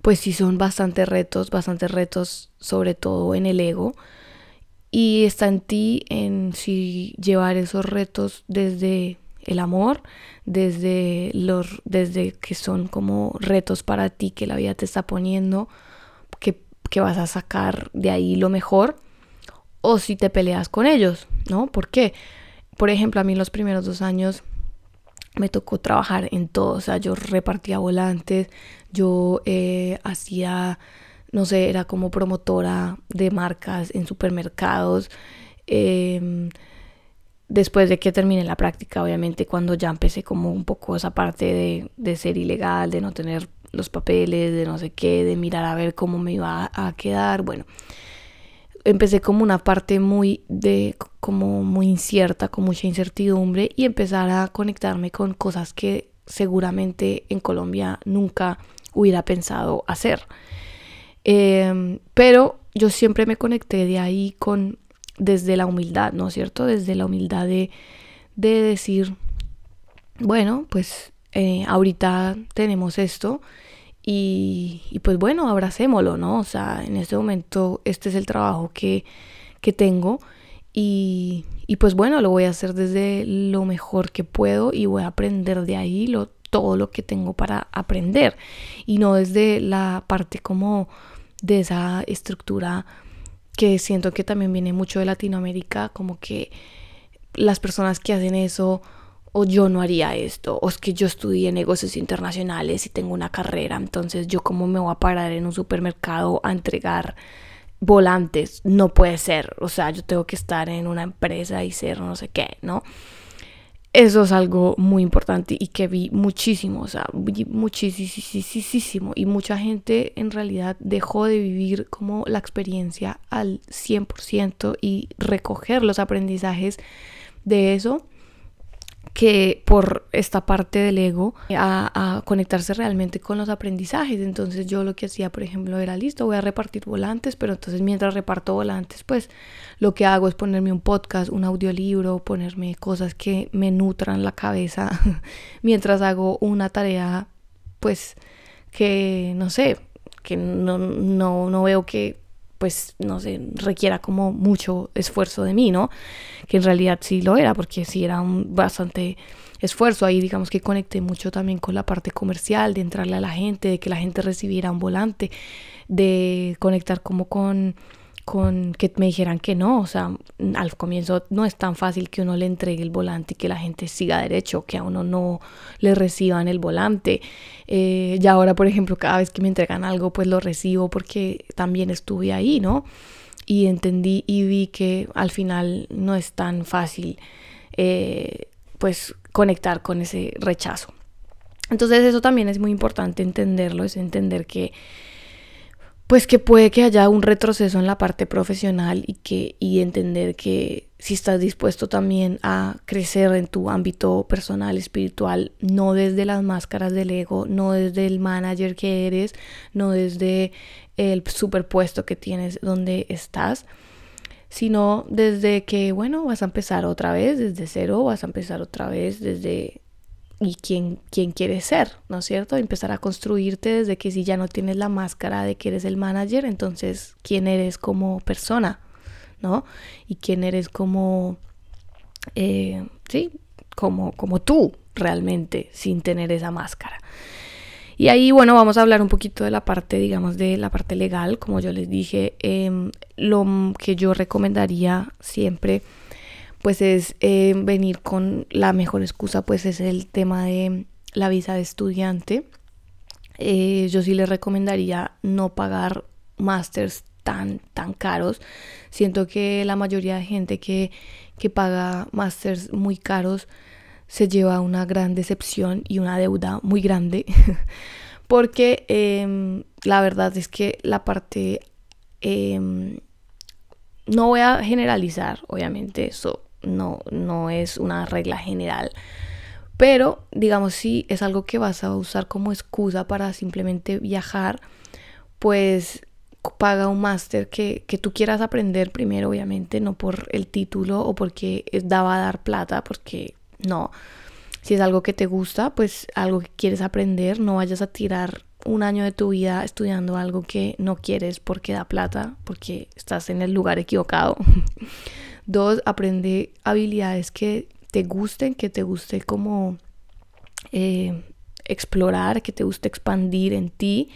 Speaker 1: pues sí son bastante retos, bastantes retos, sobre todo en el ego, y está en ti en si llevar esos retos desde el amor, desde los desde que son como retos para ti que la vida te está poniendo, que, que vas a sacar de ahí lo mejor, o si te peleas con ellos, ¿no? ¿Por qué? Por ejemplo, a mí los primeros dos años me tocó trabajar en todo, o sea, yo repartía volantes, yo eh, hacía no sé, era como promotora de marcas en supermercados. Em, después de que terminé la práctica, obviamente, cuando ya empecé como un poco esa parte de, ser ilegal, de no tener los papeles, de no sé qué, de mirar a ver cómo me iba a, quedar, bueno, empecé como una parte muy de como muy incierta, con mucha incertidumbre y empezar a conectarme con cosas que seguramente en Colombia nunca hubiera pensado hacer. Em, pero yo siempre me conecté de ahí con, desde la humildad, ¿no es cierto? Desde la humildad de, decir, bueno, pues eh, ahorita tenemos esto y, pues bueno, abracémoslo, ¿no? O sea, en este momento este es el trabajo que, tengo y, y, pues bueno, lo voy a hacer desde lo mejor que puedo y voy a aprender de ahí lo, todo lo que tengo para aprender y no desde la parte como de esa estructura que siento que también viene mucho de Latinoamérica, como que las personas que hacen eso, o yo no haría esto, o es que yo estudié negocios internacionales y tengo una carrera, entonces yo cómo me voy a parar en un supermercado a entregar volantes, no puede ser, o sea, yo tengo que estar en una empresa y ser no sé qué, ¿no? Eso es algo muy importante y que vi muchísimo, o sea, muchísimo. Y mucha gente en realidad dejó de vivir como la experiencia al 100% y recoger los aprendizajes de eso que por esta parte del ego a, conectarse realmente con los aprendizajes. Entonces yo lo que hacía, por ejemplo, era listo, voy a repartir volantes, pero entonces mientras reparto volantes, pues lo que hago es ponerme un podcast, un audiolibro, ponerme cosas que me nutran la cabeza (laughs) mientras hago una tarea, pues que no sé, que no, no, no veo que pues no sé, requiera como mucho esfuerzo de mí, ¿no? Que en realidad sí lo era, porque sí era un bastante esfuerzo. Ahí digamos que conecté mucho también con la parte comercial, de entrarle a la gente, de que la gente recibiera un volante, de conectar como con con que me dijeran que no, o sea, al comienzo no es tan fácil que uno le entregue el volante y que la gente siga derecho, que a uno no le reciban el volante. Eh, y ahora, por ejemplo, cada vez que me entregan algo, pues lo recibo porque también estuve ahí, ¿no? y entendí y vi que al final no es tan fácil eh, pues conectar con ese rechazo. Entonces eso también es muy importante entenderlo, es entender que pues que puede que haya un retroceso en la parte profesional y que y entender que si estás dispuesto también a crecer en tu ámbito personal, espiritual, no desde las máscaras del ego, no desde el manager que eres, no desde el superpuesto que tienes donde estás, sino desde que, bueno, vas a empezar otra vez desde cero, vas a empezar otra vez desde y quién, quién quieres ser, ¿no es cierto? Empezar a construirte desde que si ya no tienes la máscara de que eres el manager, entonces quién eres como persona, ¿no? Y quién eres como, eh, sí, como, como tú realmente, sin tener esa máscara. Y ahí, bueno, vamos a hablar un poquito de la parte, digamos, de la parte legal. Como yo les dije, em, lo que yo recomendaría siempre pues es eh, venir con la mejor excusa, pues es el tema de la visa de estudiante. Eh, yo sí les recomendaría no pagar másters tan, tan caros. Siento que la mayoría de gente que, que paga másters muy caros se lleva una gran decepción y una deuda muy grande. (laughs) Porque em, la verdad es que la parte... Em, no voy a generalizar, obviamente, eso no, no es una regla general. Pero, digamos, si es algo que vas a usar como excusa para simplemente viajar, pues paga un máster que, que, tú quieras aprender primero, obviamente, no por el título o porque daba a dar plata, porque no. Si es algo que te gusta, pues algo que quieres aprender, no vayas a tirar un año de tu vida estudiando algo que no quieres porque da plata, porque estás en el lugar equivocado. (laughs) Dos, aprende habilidades que te gusten, que te guste como eh, explorar, que te guste expandir en ti.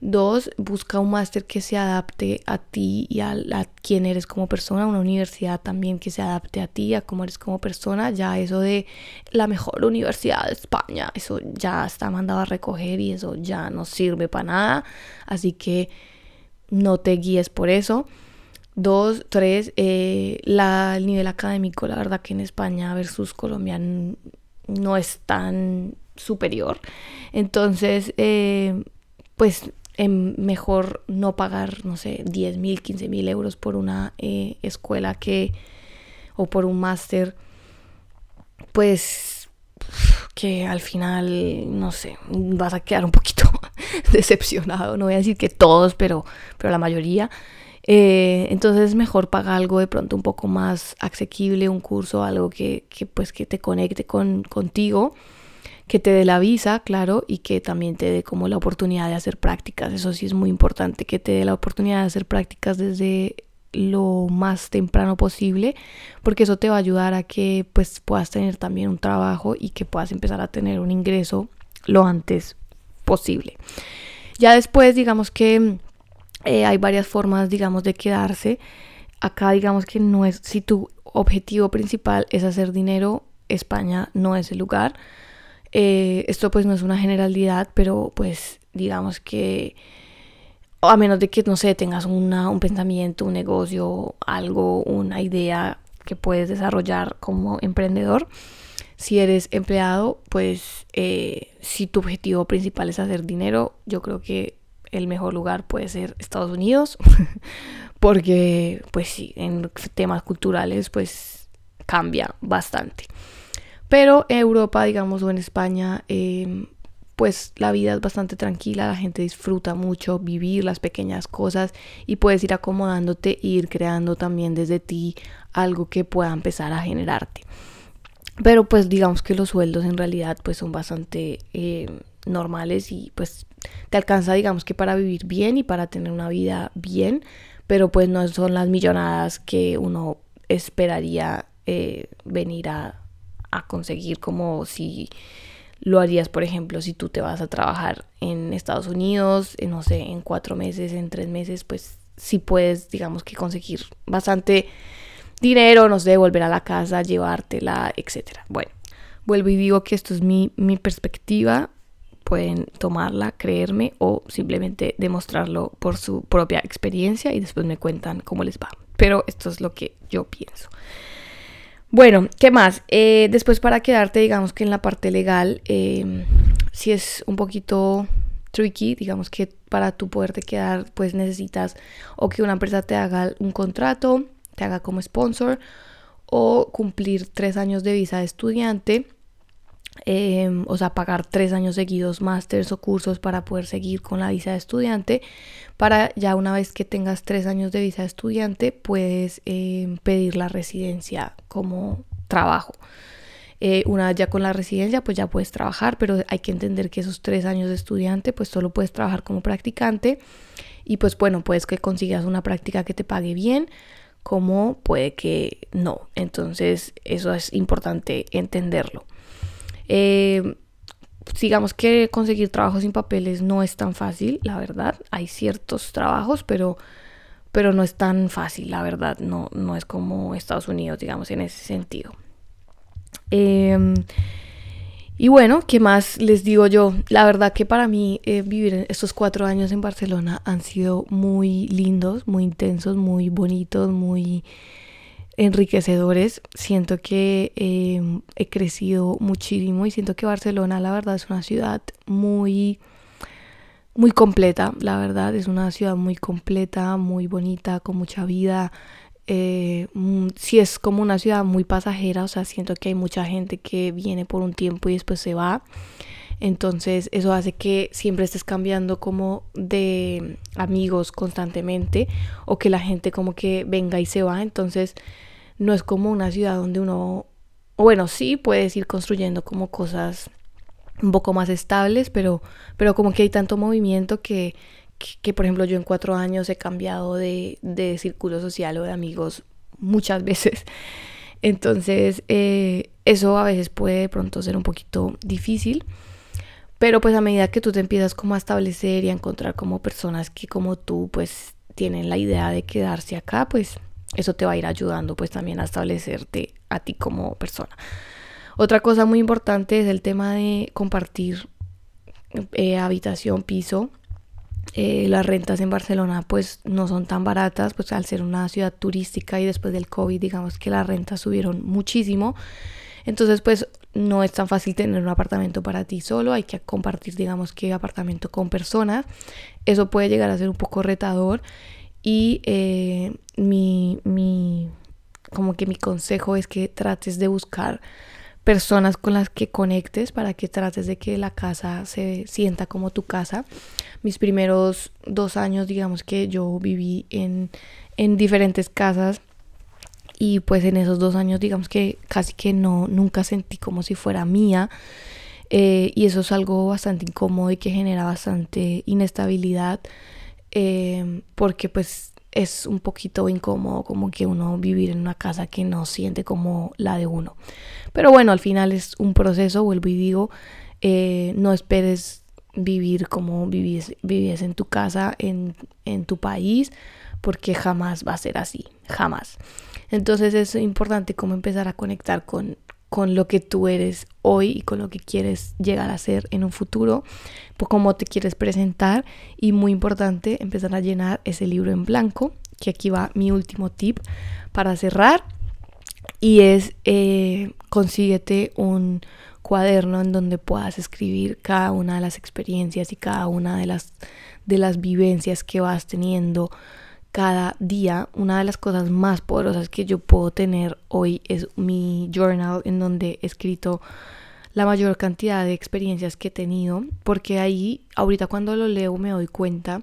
Speaker 1: Dos, busca un máster que se adapte a ti y a, a, quién eres como persona, una universidad también que se adapte a ti, a cómo eres como persona. Ya eso de la mejor universidad de España, eso ya está mandado a recoger y eso ya no sirve para nada. Así que no te guíes por eso. Dos, tres, eh, la, el nivel académico, la verdad que en España versus Colombia no es tan superior. Entonces, eh, pues em, mejor no pagar, no sé, 10 mil, 15 mil euros por una eh, escuela que, o por un máster, pues que al final, no sé, vas a quedar un poquito (laughs) decepcionado. No voy a decir que todos, pero, pero la mayoría. Eh, entonces es mejor pagar algo de pronto un poco más asequible, un curso, algo que, pues que te conecte con, contigo, que te dé la visa, claro, y que también te dé como la oportunidad de hacer prácticas. Eso sí es muy importante, que te dé la oportunidad de hacer prácticas desde lo más temprano posible, porque eso te va a ayudar a que pues puedas tener también un trabajo y que puedas empezar a tener un ingreso lo antes posible. Ya después, digamos que eh, hay varias formas, digamos, de quedarse. Acá, digamos que no es, si tu objetivo principal es hacer dinero, España no es el lugar. Eh, esto pues no es una generalidad, pero pues digamos que a menos de que, no sé, tengas una, un pensamiento, un negocio, algo, una idea que puedes desarrollar como emprendedor. Si eres empleado, pues eh, si tu objetivo principal es hacer dinero, yo creo que el mejor lugar puede ser Estados Unidos, (laughs) porque pues sí, en temas culturales pues cambia bastante. Pero en Europa, digamos, o en España, em, pues la vida es bastante tranquila, la gente disfruta mucho vivir las pequeñas cosas y puedes ir acomodándote e ir creando también desde ti algo que pueda empezar a generarte. Pero pues digamos que los sueldos en realidad pues son bastante em, normales y pues te alcanza digamos que para vivir bien y para tener una vida bien, pero pues no son las millonadas que uno esperaría eh, venir a, a conseguir como si lo harías, por ejemplo, si tú te vas a trabajar en Estados Unidos, no sé, en cuatro meses, en tres meses, pues si puedes, digamos que conseguir bastante dinero, no sé, volver a la casa, llevártela, etcétera. Bueno, vuelvo y digo que esto es mi, mi perspectiva pueden tomarla, creerme o simplemente demostrarlo por su propia experiencia y después me cuentan cómo les va. Pero esto es lo que yo pienso. Bueno, ¿qué más? Eh, después para quedarte, digamos que en la parte legal, eh, si es un poquito tricky, digamos que para tú poderte quedar, pues necesitas o que una empresa te haga un contrato, te haga como sponsor, o cumplir tres años de visa de estudiante Em, o sea, pagar tres años seguidos, másters o cursos para poder seguir con la visa de estudiante. Para ya una vez que tengas tres años de visa de estudiante, puedes em, pedir la residencia como trabajo. Eh, una vez ya con la residencia, pues ya puedes trabajar, pero hay que entender que esos tres años de estudiante, pues solo puedes trabajar como practicante. Y pues bueno, puedes que consigas una práctica que te pague bien, como puede que no. Entonces, eso es importante entenderlo. Eh, digamos que conseguir trabajo sin papeles no es tan fácil, la verdad. Hay ciertos trabajos, pero, pero no es tan fácil, la verdad. No, no es como Estados Unidos, digamos, en ese sentido. Em, y bueno, ¿qué más les digo yo? La verdad que para mí eh, vivir estos cuatro años en Barcelona han sido muy lindos, muy intensos, muy bonitos, muy enriquecedores. Siento que em, he crecido muchísimo y siento que Barcelona, la verdad, es una ciudad muy, muy completa. La verdad, es una ciudad muy completa, muy bonita, con mucha vida. Eh, mm, sí es como una ciudad muy pasajera, o sea, siento que hay mucha gente que viene por un tiempo y después se va. Entonces eso hace que siempre estés cambiando como de amigos constantemente o que la gente como que venga y se va. Entonces no es como una ciudad donde uno, bueno, sí puedes ir construyendo como cosas un poco más estables, pero, pero como que hay tanto movimiento que, que, por ejemplo yo en cuatro años he cambiado de, de círculo social o de amigos muchas (laughs) veces. Entonces eh, eso a veces puede de pronto ser un poquito difícil. Pero pues a medida que tú te empiezas como a establecer y a encontrar como personas que como tú pues tienen la idea de quedarse acá, pues eso te va a ir ayudando pues también a establecerte a ti como persona. Otra cosa muy importante es el tema de compartir eh, habitación, piso. Eh, las rentas en Barcelona pues no son tan baratas, pues al ser una ciudad turística y después del COVID digamos que las rentas subieron muchísimo. Entonces pues no es tan fácil tener un apartamento para ti solo, hay que compartir digamos que apartamento con personas. Eso puede llegar a ser un poco retador y eh, mi, mi, como que mi consejo es que trates de buscar personas con las que conectes para que trates de que la casa se sienta como tu casa. Mis primeros dos años, digamos que yo viví en, en diferentes casas y pues en esos dos años digamos que casi que no, nunca sentí como si fuera mía. Eh, y eso es algo bastante incómodo y que genera bastante inestabilidad eh, porque pues es un poquito incómodo como que uno vivir en una casa que no siente como la de uno. Pero bueno, al final es un proceso, vuelvo y digo, eh, no esperes vivir como vivías, vivías en tu casa, en, en tu país, porque jamás va a ser así, jamás. Entonces es importante como empezar a conectar con con lo que tú eres hoy y con lo que quieres llegar a ser en un futuro, por cómo te quieres presentar. Y muy importante empezar a llenar ese libro en blanco, que aquí va mi último tip para cerrar. Y es eh, consíguete un cuaderno en donde puedas escribir cada una de las experiencias y cada una de las de las vivencias que vas teniendo cada día, una de las cosas más poderosas que yo puedo tener hoy es mi journal en donde he escrito la mayor cantidad de experiencias que he tenido, porque ahí ahorita cuando lo leo me doy cuenta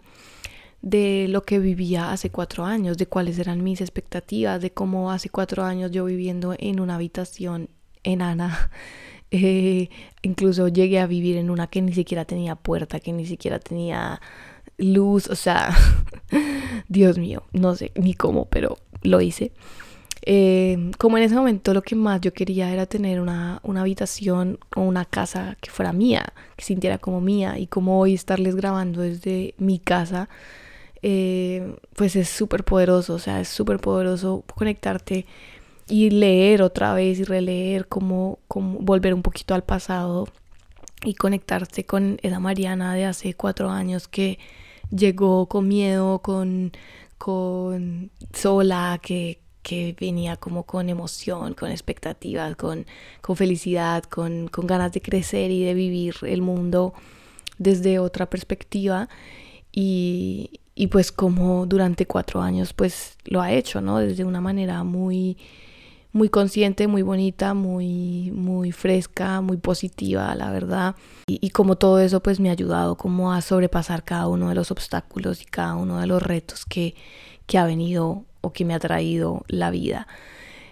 Speaker 1: de lo que vivía hace cuatro años, de cuáles eran mis expectativas, de cómo hace cuatro años yo viviendo en una habitación enana, (laughs) eh, incluso llegué a vivir en una que ni siquiera tenía puerta, que ni siquiera tenía luz, o sea, (laughs) Dios mío, no sé ni cómo, pero lo hice. Eh, como en ese momento lo que más yo quería era tener una, habitación o una casa que fuera mía, que sintiera como mía y como hoy estarles grabando desde mi casa, eh, pues es súper poderoso, o sea, es súper poderoso conectarte y leer otra vez y releer, como, como volver un poquito al pasado y conectarse con esa Mariana de hace cuatro años que llegó con miedo, con, con sola, que, que venía como con emoción, con expectativas, con, con felicidad, con, con ganas de crecer y de vivir el mundo desde otra perspectiva. Y, y pues como durante cuatro años pues lo ha hecho, ¿no? Desde una manera muy muy consciente, muy bonita, muy, muy fresca, muy positiva, la verdad. Y, como todo eso pues me ha ayudado como a sobrepasar cada uno de los obstáculos y cada uno de los retos que, que ha venido o que me ha traído la vida.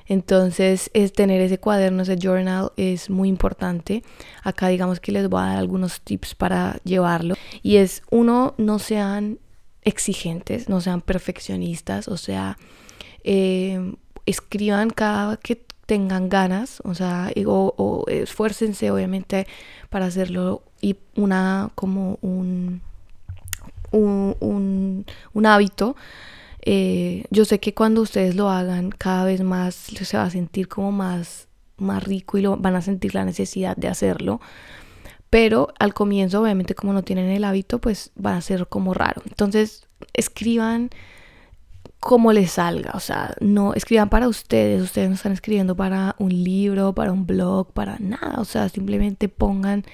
Speaker 1: Entonces, es tener ese cuaderno, ese journal es muy importante. Acá digamos que les voy a dar algunos tips para llevarlo. Y es, uno, no sean exigentes, no sean perfeccionistas, o sea, eh, escriban cada que tengan ganas, o sea, o, esfuércense obviamente para hacerlo y una como un, un, un, hábito. Eh, yo sé que cuando ustedes lo hagan cada vez más se va a sentir como más, más rico y lo, van a sentir la necesidad de hacerlo. Pero al comienzo, obviamente, como no tienen el hábito, pues va a ser como raro. Entonces, escriban como les salga, o sea, no escriban para ustedes, ustedes no están escribiendo para un libro, para un blog, para nada, o sea, simplemente pongan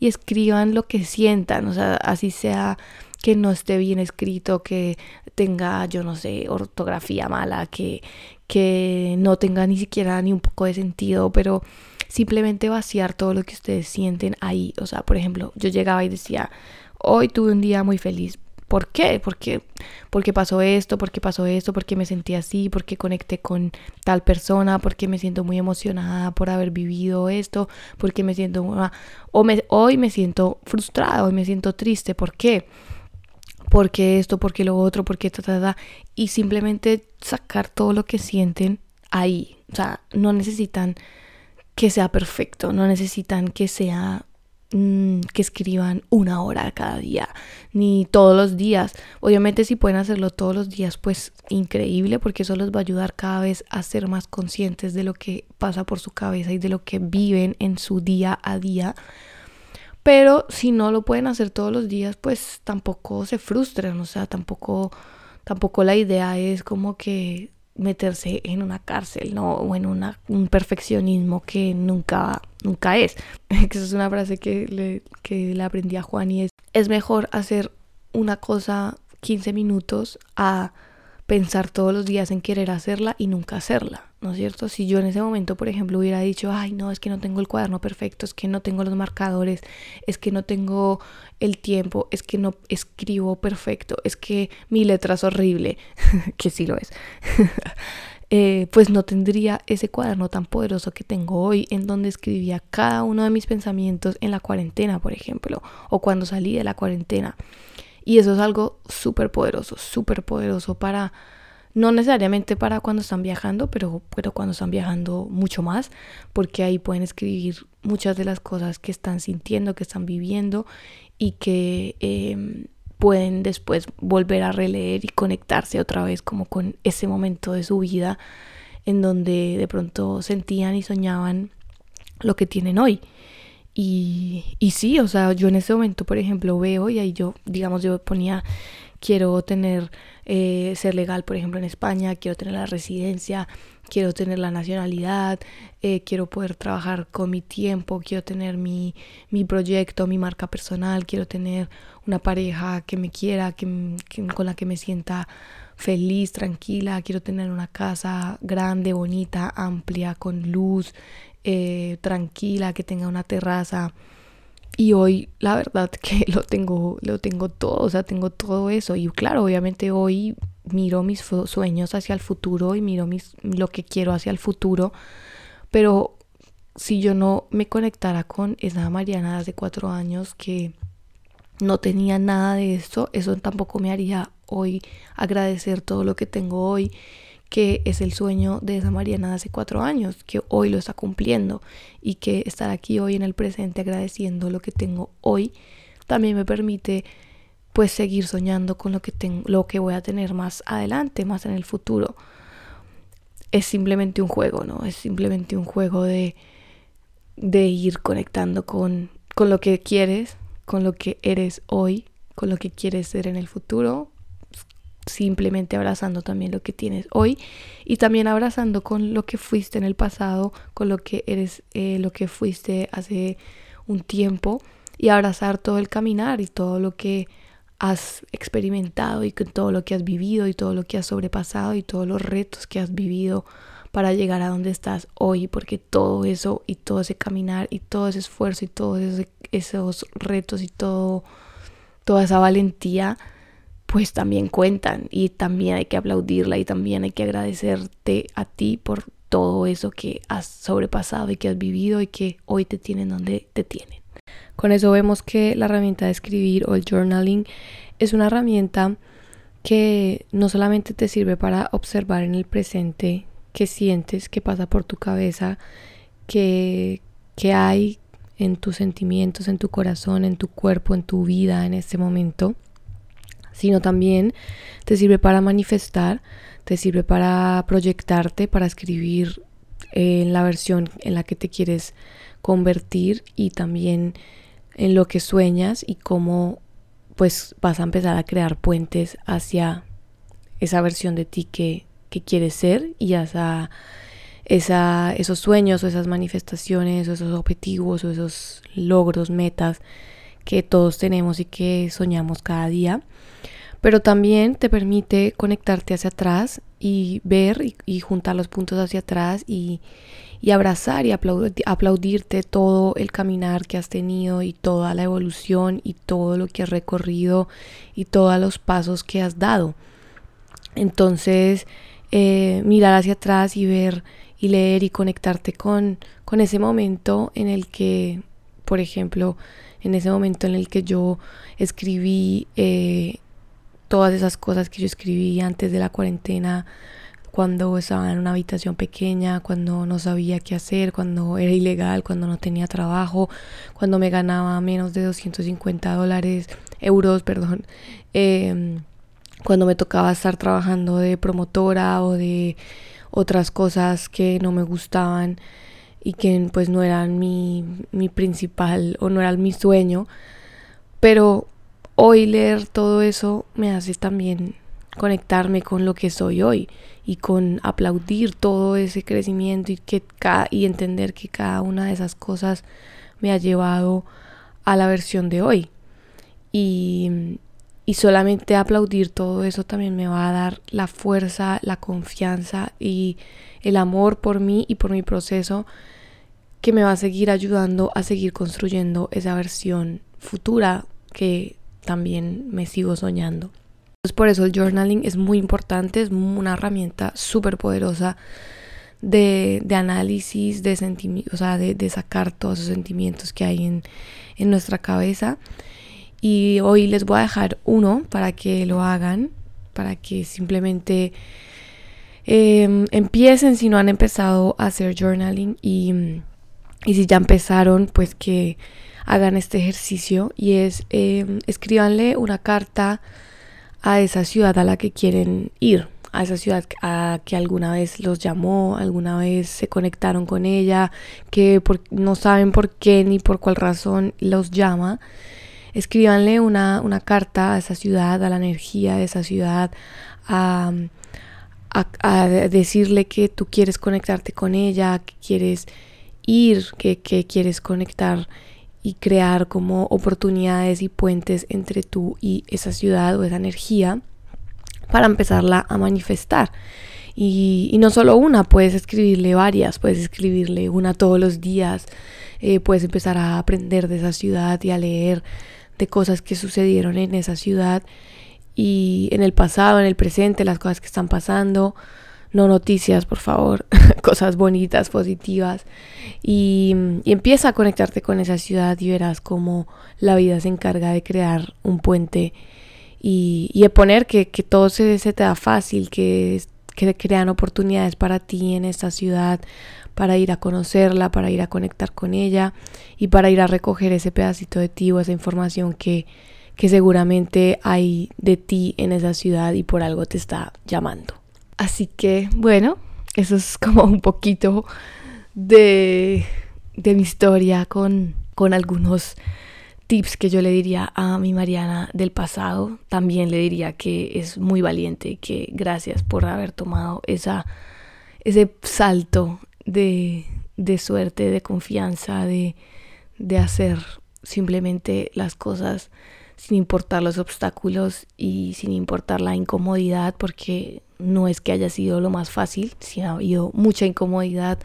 Speaker 1: y escriban lo que sientan, o sea, así sea que no esté bien escrito, que tenga, yo no sé, ortografía mala, que, que no tenga ni siquiera ni un poco de sentido, pero simplemente vaciar todo lo que ustedes sienten ahí, o sea, por ejemplo, yo llegaba y decía, hoy tuve un día muy feliz, ¿Por qué? Porque, porque pasó esto, porque pasó esto, porque me sentí así, porque conecté con tal persona, porque me siento muy emocionada por haber vivido esto, porque me siento... o hoy me siento frustrada, hoy me siento triste. ¿Por qué? Porque esto, porque lo otro, porque ta, ta, ta. Y simplemente sacar todo lo que sienten ahí. O sea, no necesitan que sea perfecto, no necesitan que sea Mm, que escriban una hora cada día, ni todos los días. Obviamente si pueden hacerlo todos los días, pues increíble, porque eso les va a ayudar cada vez a ser más conscientes de lo que pasa por su cabeza y de lo que viven en su día a día. Pero si no lo pueden hacer todos los días, pues tampoco se frustren, o sea, tampoco, tampoco la idea es como que meterse en una cárcel, ¿no? O en una, un perfeccionismo que nunca, nunca es. (laughs) Esa es una frase que le, que le aprendí a Juan y es, es mejor hacer una cosa 15 minutos a pensar todos los días en querer hacerla y nunca hacerla, ¿no es cierto? Si yo en ese momento, por ejemplo, hubiera dicho, ay, no, es que no tengo el cuaderno perfecto, es que no tengo los marcadores, es que no tengo el tiempo, es que no escribo perfecto, es que mi letra es horrible, (laughs) que sí lo es, (laughs) eh, pues no tendría ese cuaderno tan poderoso que tengo hoy, en donde escribía cada uno de mis pensamientos en la cuarentena, por ejemplo, o cuando salí de la cuarentena. Y eso es algo súper poderoso, súper poderoso para, no necesariamente para cuando están viajando, pero, cuando están viajando mucho más, porque ahí pueden escribir muchas de las cosas que están sintiendo, que están viviendo y que em, pueden después volver a releer y conectarse otra vez como con ese momento de su vida en donde de pronto sentían y soñaban lo que tienen hoy. Y, y sí, o sea, yo en ese momento, por ejemplo, veo y ahí yo, digamos, yo ponía, quiero tener, eh, ser legal, por ejemplo, en España, quiero tener la residencia, quiero tener la nacionalidad, eh, quiero poder trabajar con mi tiempo, quiero tener mi, mi, proyecto, mi marca personal, quiero tener una pareja que me quiera, que, con la que me sienta feliz, tranquila, quiero tener una casa grande, bonita, amplia, con luz, eh, tranquila, que tenga una terraza. Y hoy la verdad que (laughs) lo tengo, lo tengo todo, o sea, tengo todo eso. Y claro, obviamente hoy miro mis sueños hacia el futuro y miro mis, lo que quiero hacia el futuro. Pero si yo no me conectara con esa Mariana de hace cuatro años que no tenía nada de esto, eso tampoco me haría hoy agradecer todo lo que tengo hoy que es el sueño de esa Mariana de hace cuatro años, que hoy lo está cumpliendo y que estar aquí hoy en el presente agradeciendo lo que tengo hoy también me permite pues seguir soñando con lo que tengo, lo que voy a tener más adelante, más en el futuro. Es simplemente un juego, ¿no? Es simplemente un juego de, de ir conectando con, con lo que quieres, con lo que eres hoy, con lo que quieres ser en el futuro, simplemente abrazando también lo que tienes hoy y también abrazando con lo que fuiste en el pasado, con lo que eres, eh, lo que fuiste hace un tiempo y abrazar todo el caminar y todo lo que has experimentado y con todo lo que has vivido y todo lo que has sobrepasado y todos los retos que has vivido para llegar a donde estás hoy, porque todo eso y todo ese caminar y todo ese esfuerzo y todos esos retos y todo toda esa valentía pues también cuentan y también hay que aplaudirla y también hay que agradecerte a ti por todo eso que has sobrepasado y que has vivido y que hoy te tienen donde te tienen. Con eso vemos que la herramienta de escribir o el journaling es una herramienta que no solamente te sirve para observar en el presente qué sientes, qué pasa por tu cabeza, qué, qué hay en tus sentimientos, en tu corazón, en tu cuerpo, en tu vida en este momento, sino también te sirve para manifestar, te sirve para proyectarte, para escribir en la versión en la que te quieres convertir y también en lo que sueñas y cómo pues vas a empezar a crear puentes hacia esa versión de ti que, que quieres ser y hacia esa, esos sueños o esas manifestaciones o esos objetivos o esos logros, metas que todos tenemos y que soñamos cada día pero también te permite conectarte hacia atrás y ver y, juntar los puntos hacia atrás y, abrazar y aplaudirte todo el caminar que has tenido y toda la evolución y todo lo que has recorrido y todos los pasos que has dado. Entonces, eh, mirar hacia atrás y ver y leer y conectarte con, con ese momento en el que, por ejemplo, en ese momento en el que yo escribí eh, todas esas cosas que yo escribí antes de la cuarentena, cuando estaba en una habitación pequeña, cuando no sabía qué hacer, cuando era ilegal, cuando no tenía trabajo, cuando me ganaba menos de 250 dólares, euros, perdón, em, cuando me tocaba estar trabajando de promotora o de otras cosas que no me gustaban y que pues no eran mi, mi principal o no eran mi sueño, pero hoy leer todo eso me hace también conectarme con lo que soy hoy y con aplaudir todo ese crecimiento y, que y entender que cada una de esas cosas me ha llevado a la versión de hoy. Y, y solamente aplaudir todo eso también me va a dar la fuerza, la confianza y el amor por mí y por mi proceso que me va a seguir ayudando a seguir construyendo esa versión futura que también me sigo soñando. Entonces por eso el journaling es muy importante, es una herramienta súper poderosa de, análisis, de sentimientos, o sea, de, sacar todos esos sentimientos que hay en, nuestra cabeza. Y hoy les voy a dejar uno para que lo hagan, para que simplemente em, empiecen si no han empezado a hacer journaling y, y si ya empezaron, pues que hagan este ejercicio y es eh, escríbanle una carta a esa ciudad a la que quieren ir, a esa ciudad a que alguna vez los llamó, alguna vez se conectaron con ella, que no saben por qué ni por cuál razón los llama. Escríbanle una, una carta a esa ciudad, a la energía de esa ciudad, a, a, decirle que tú quieres conectarte con ella, que quieres ir, que, que quieres conectar y crear como oportunidades y puentes entre tú y esa ciudad o esa energía para empezarla a manifestar. Y, no solo una, puedes escribirle varias, puedes escribirle una todos los días, eh, puedes empezar a aprender de esa ciudad y a leer de cosas que sucedieron en esa ciudad y en el pasado, en el presente, las cosas que están pasando no noticias, por favor, (laughs) cosas bonitas, positivas. Y, empieza a conectarte con esa ciudad y verás cómo la vida se encarga de crear un puente y, de poner que, todo se, te da fácil, que, que crean oportunidades para ti en esta ciudad, para ir a conocerla, para ir a conectar con ella y para ir a recoger ese pedacito de ti o esa información que, que seguramente hay de ti en esa ciudad y por algo te está llamando. Así que bueno, eso es como un poquito de, mi historia con, con algunos tips que yo le diría a mi Mariana del pasado. También le diría que es muy valiente que gracias por haber tomado esa, ese salto de, de suerte, de confianza, de, de hacer simplemente las cosas sin importar los obstáculos y sin importar la incomodidad, porque no es que haya sido lo más fácil, sino ha habido mucha incomodidad,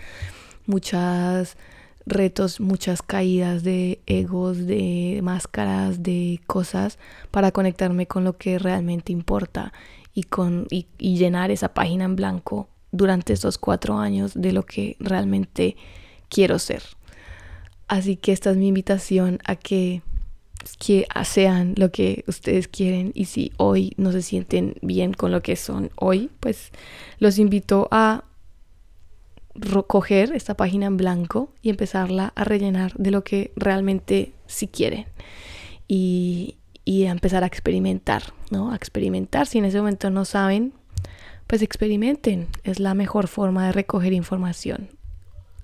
Speaker 1: muchos retos, muchas caídas de egos, de máscaras, de cosas para conectarme con lo que realmente importa y, con, y llenar esa página en blanco durante estos cuatro años de lo que realmente quiero ser. Así que esta es mi invitación a que que sean lo que ustedes quieren y si hoy no se sienten bien con lo que son hoy, pues los invito a recoger esta página en blanco y empezarla a rellenar de lo que realmente sí quieren y, y a empezar a experimentar, ¿no? A experimentar. Si en ese momento no saben, pues experimenten. Es la mejor forma de recoger información.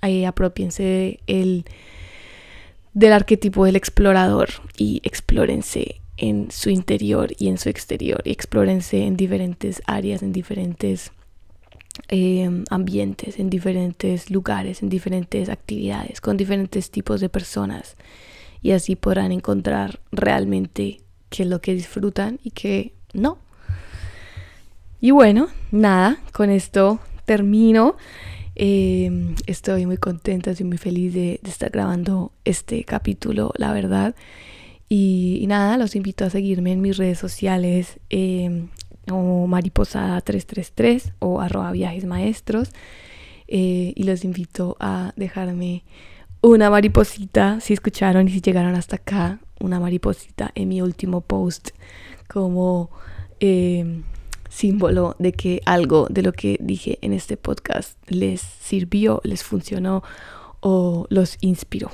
Speaker 1: Ahí apropiense el del arquetipo del explorador y explórense en su interior y en su exterior y explórense en diferentes áreas, en diferentes em, ambientes, en diferentes lugares, en diferentes actividades, con diferentes tipos de personas y así podrán encontrar realmente qué es lo que disfrutan y qué no. Y bueno, nada, con esto termino. Em, estoy muy contenta, estoy muy feliz de, estar grabando este capítulo, la verdad. Y, nada, los invito a seguirme en mis redes sociales eh, como mariposada333 o arroba viajes maestros. Eh, y los invito a dejarme una mariposita, si escucharon y si llegaron hasta acá, una mariposita en mi último post como... Em, símbolo de que algo de lo que dije en este podcast les sirvió, les funcionó o los inspiró.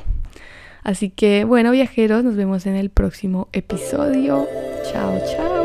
Speaker 1: Así que bueno viajeros, nos vemos en el próximo episodio. Chao, chao.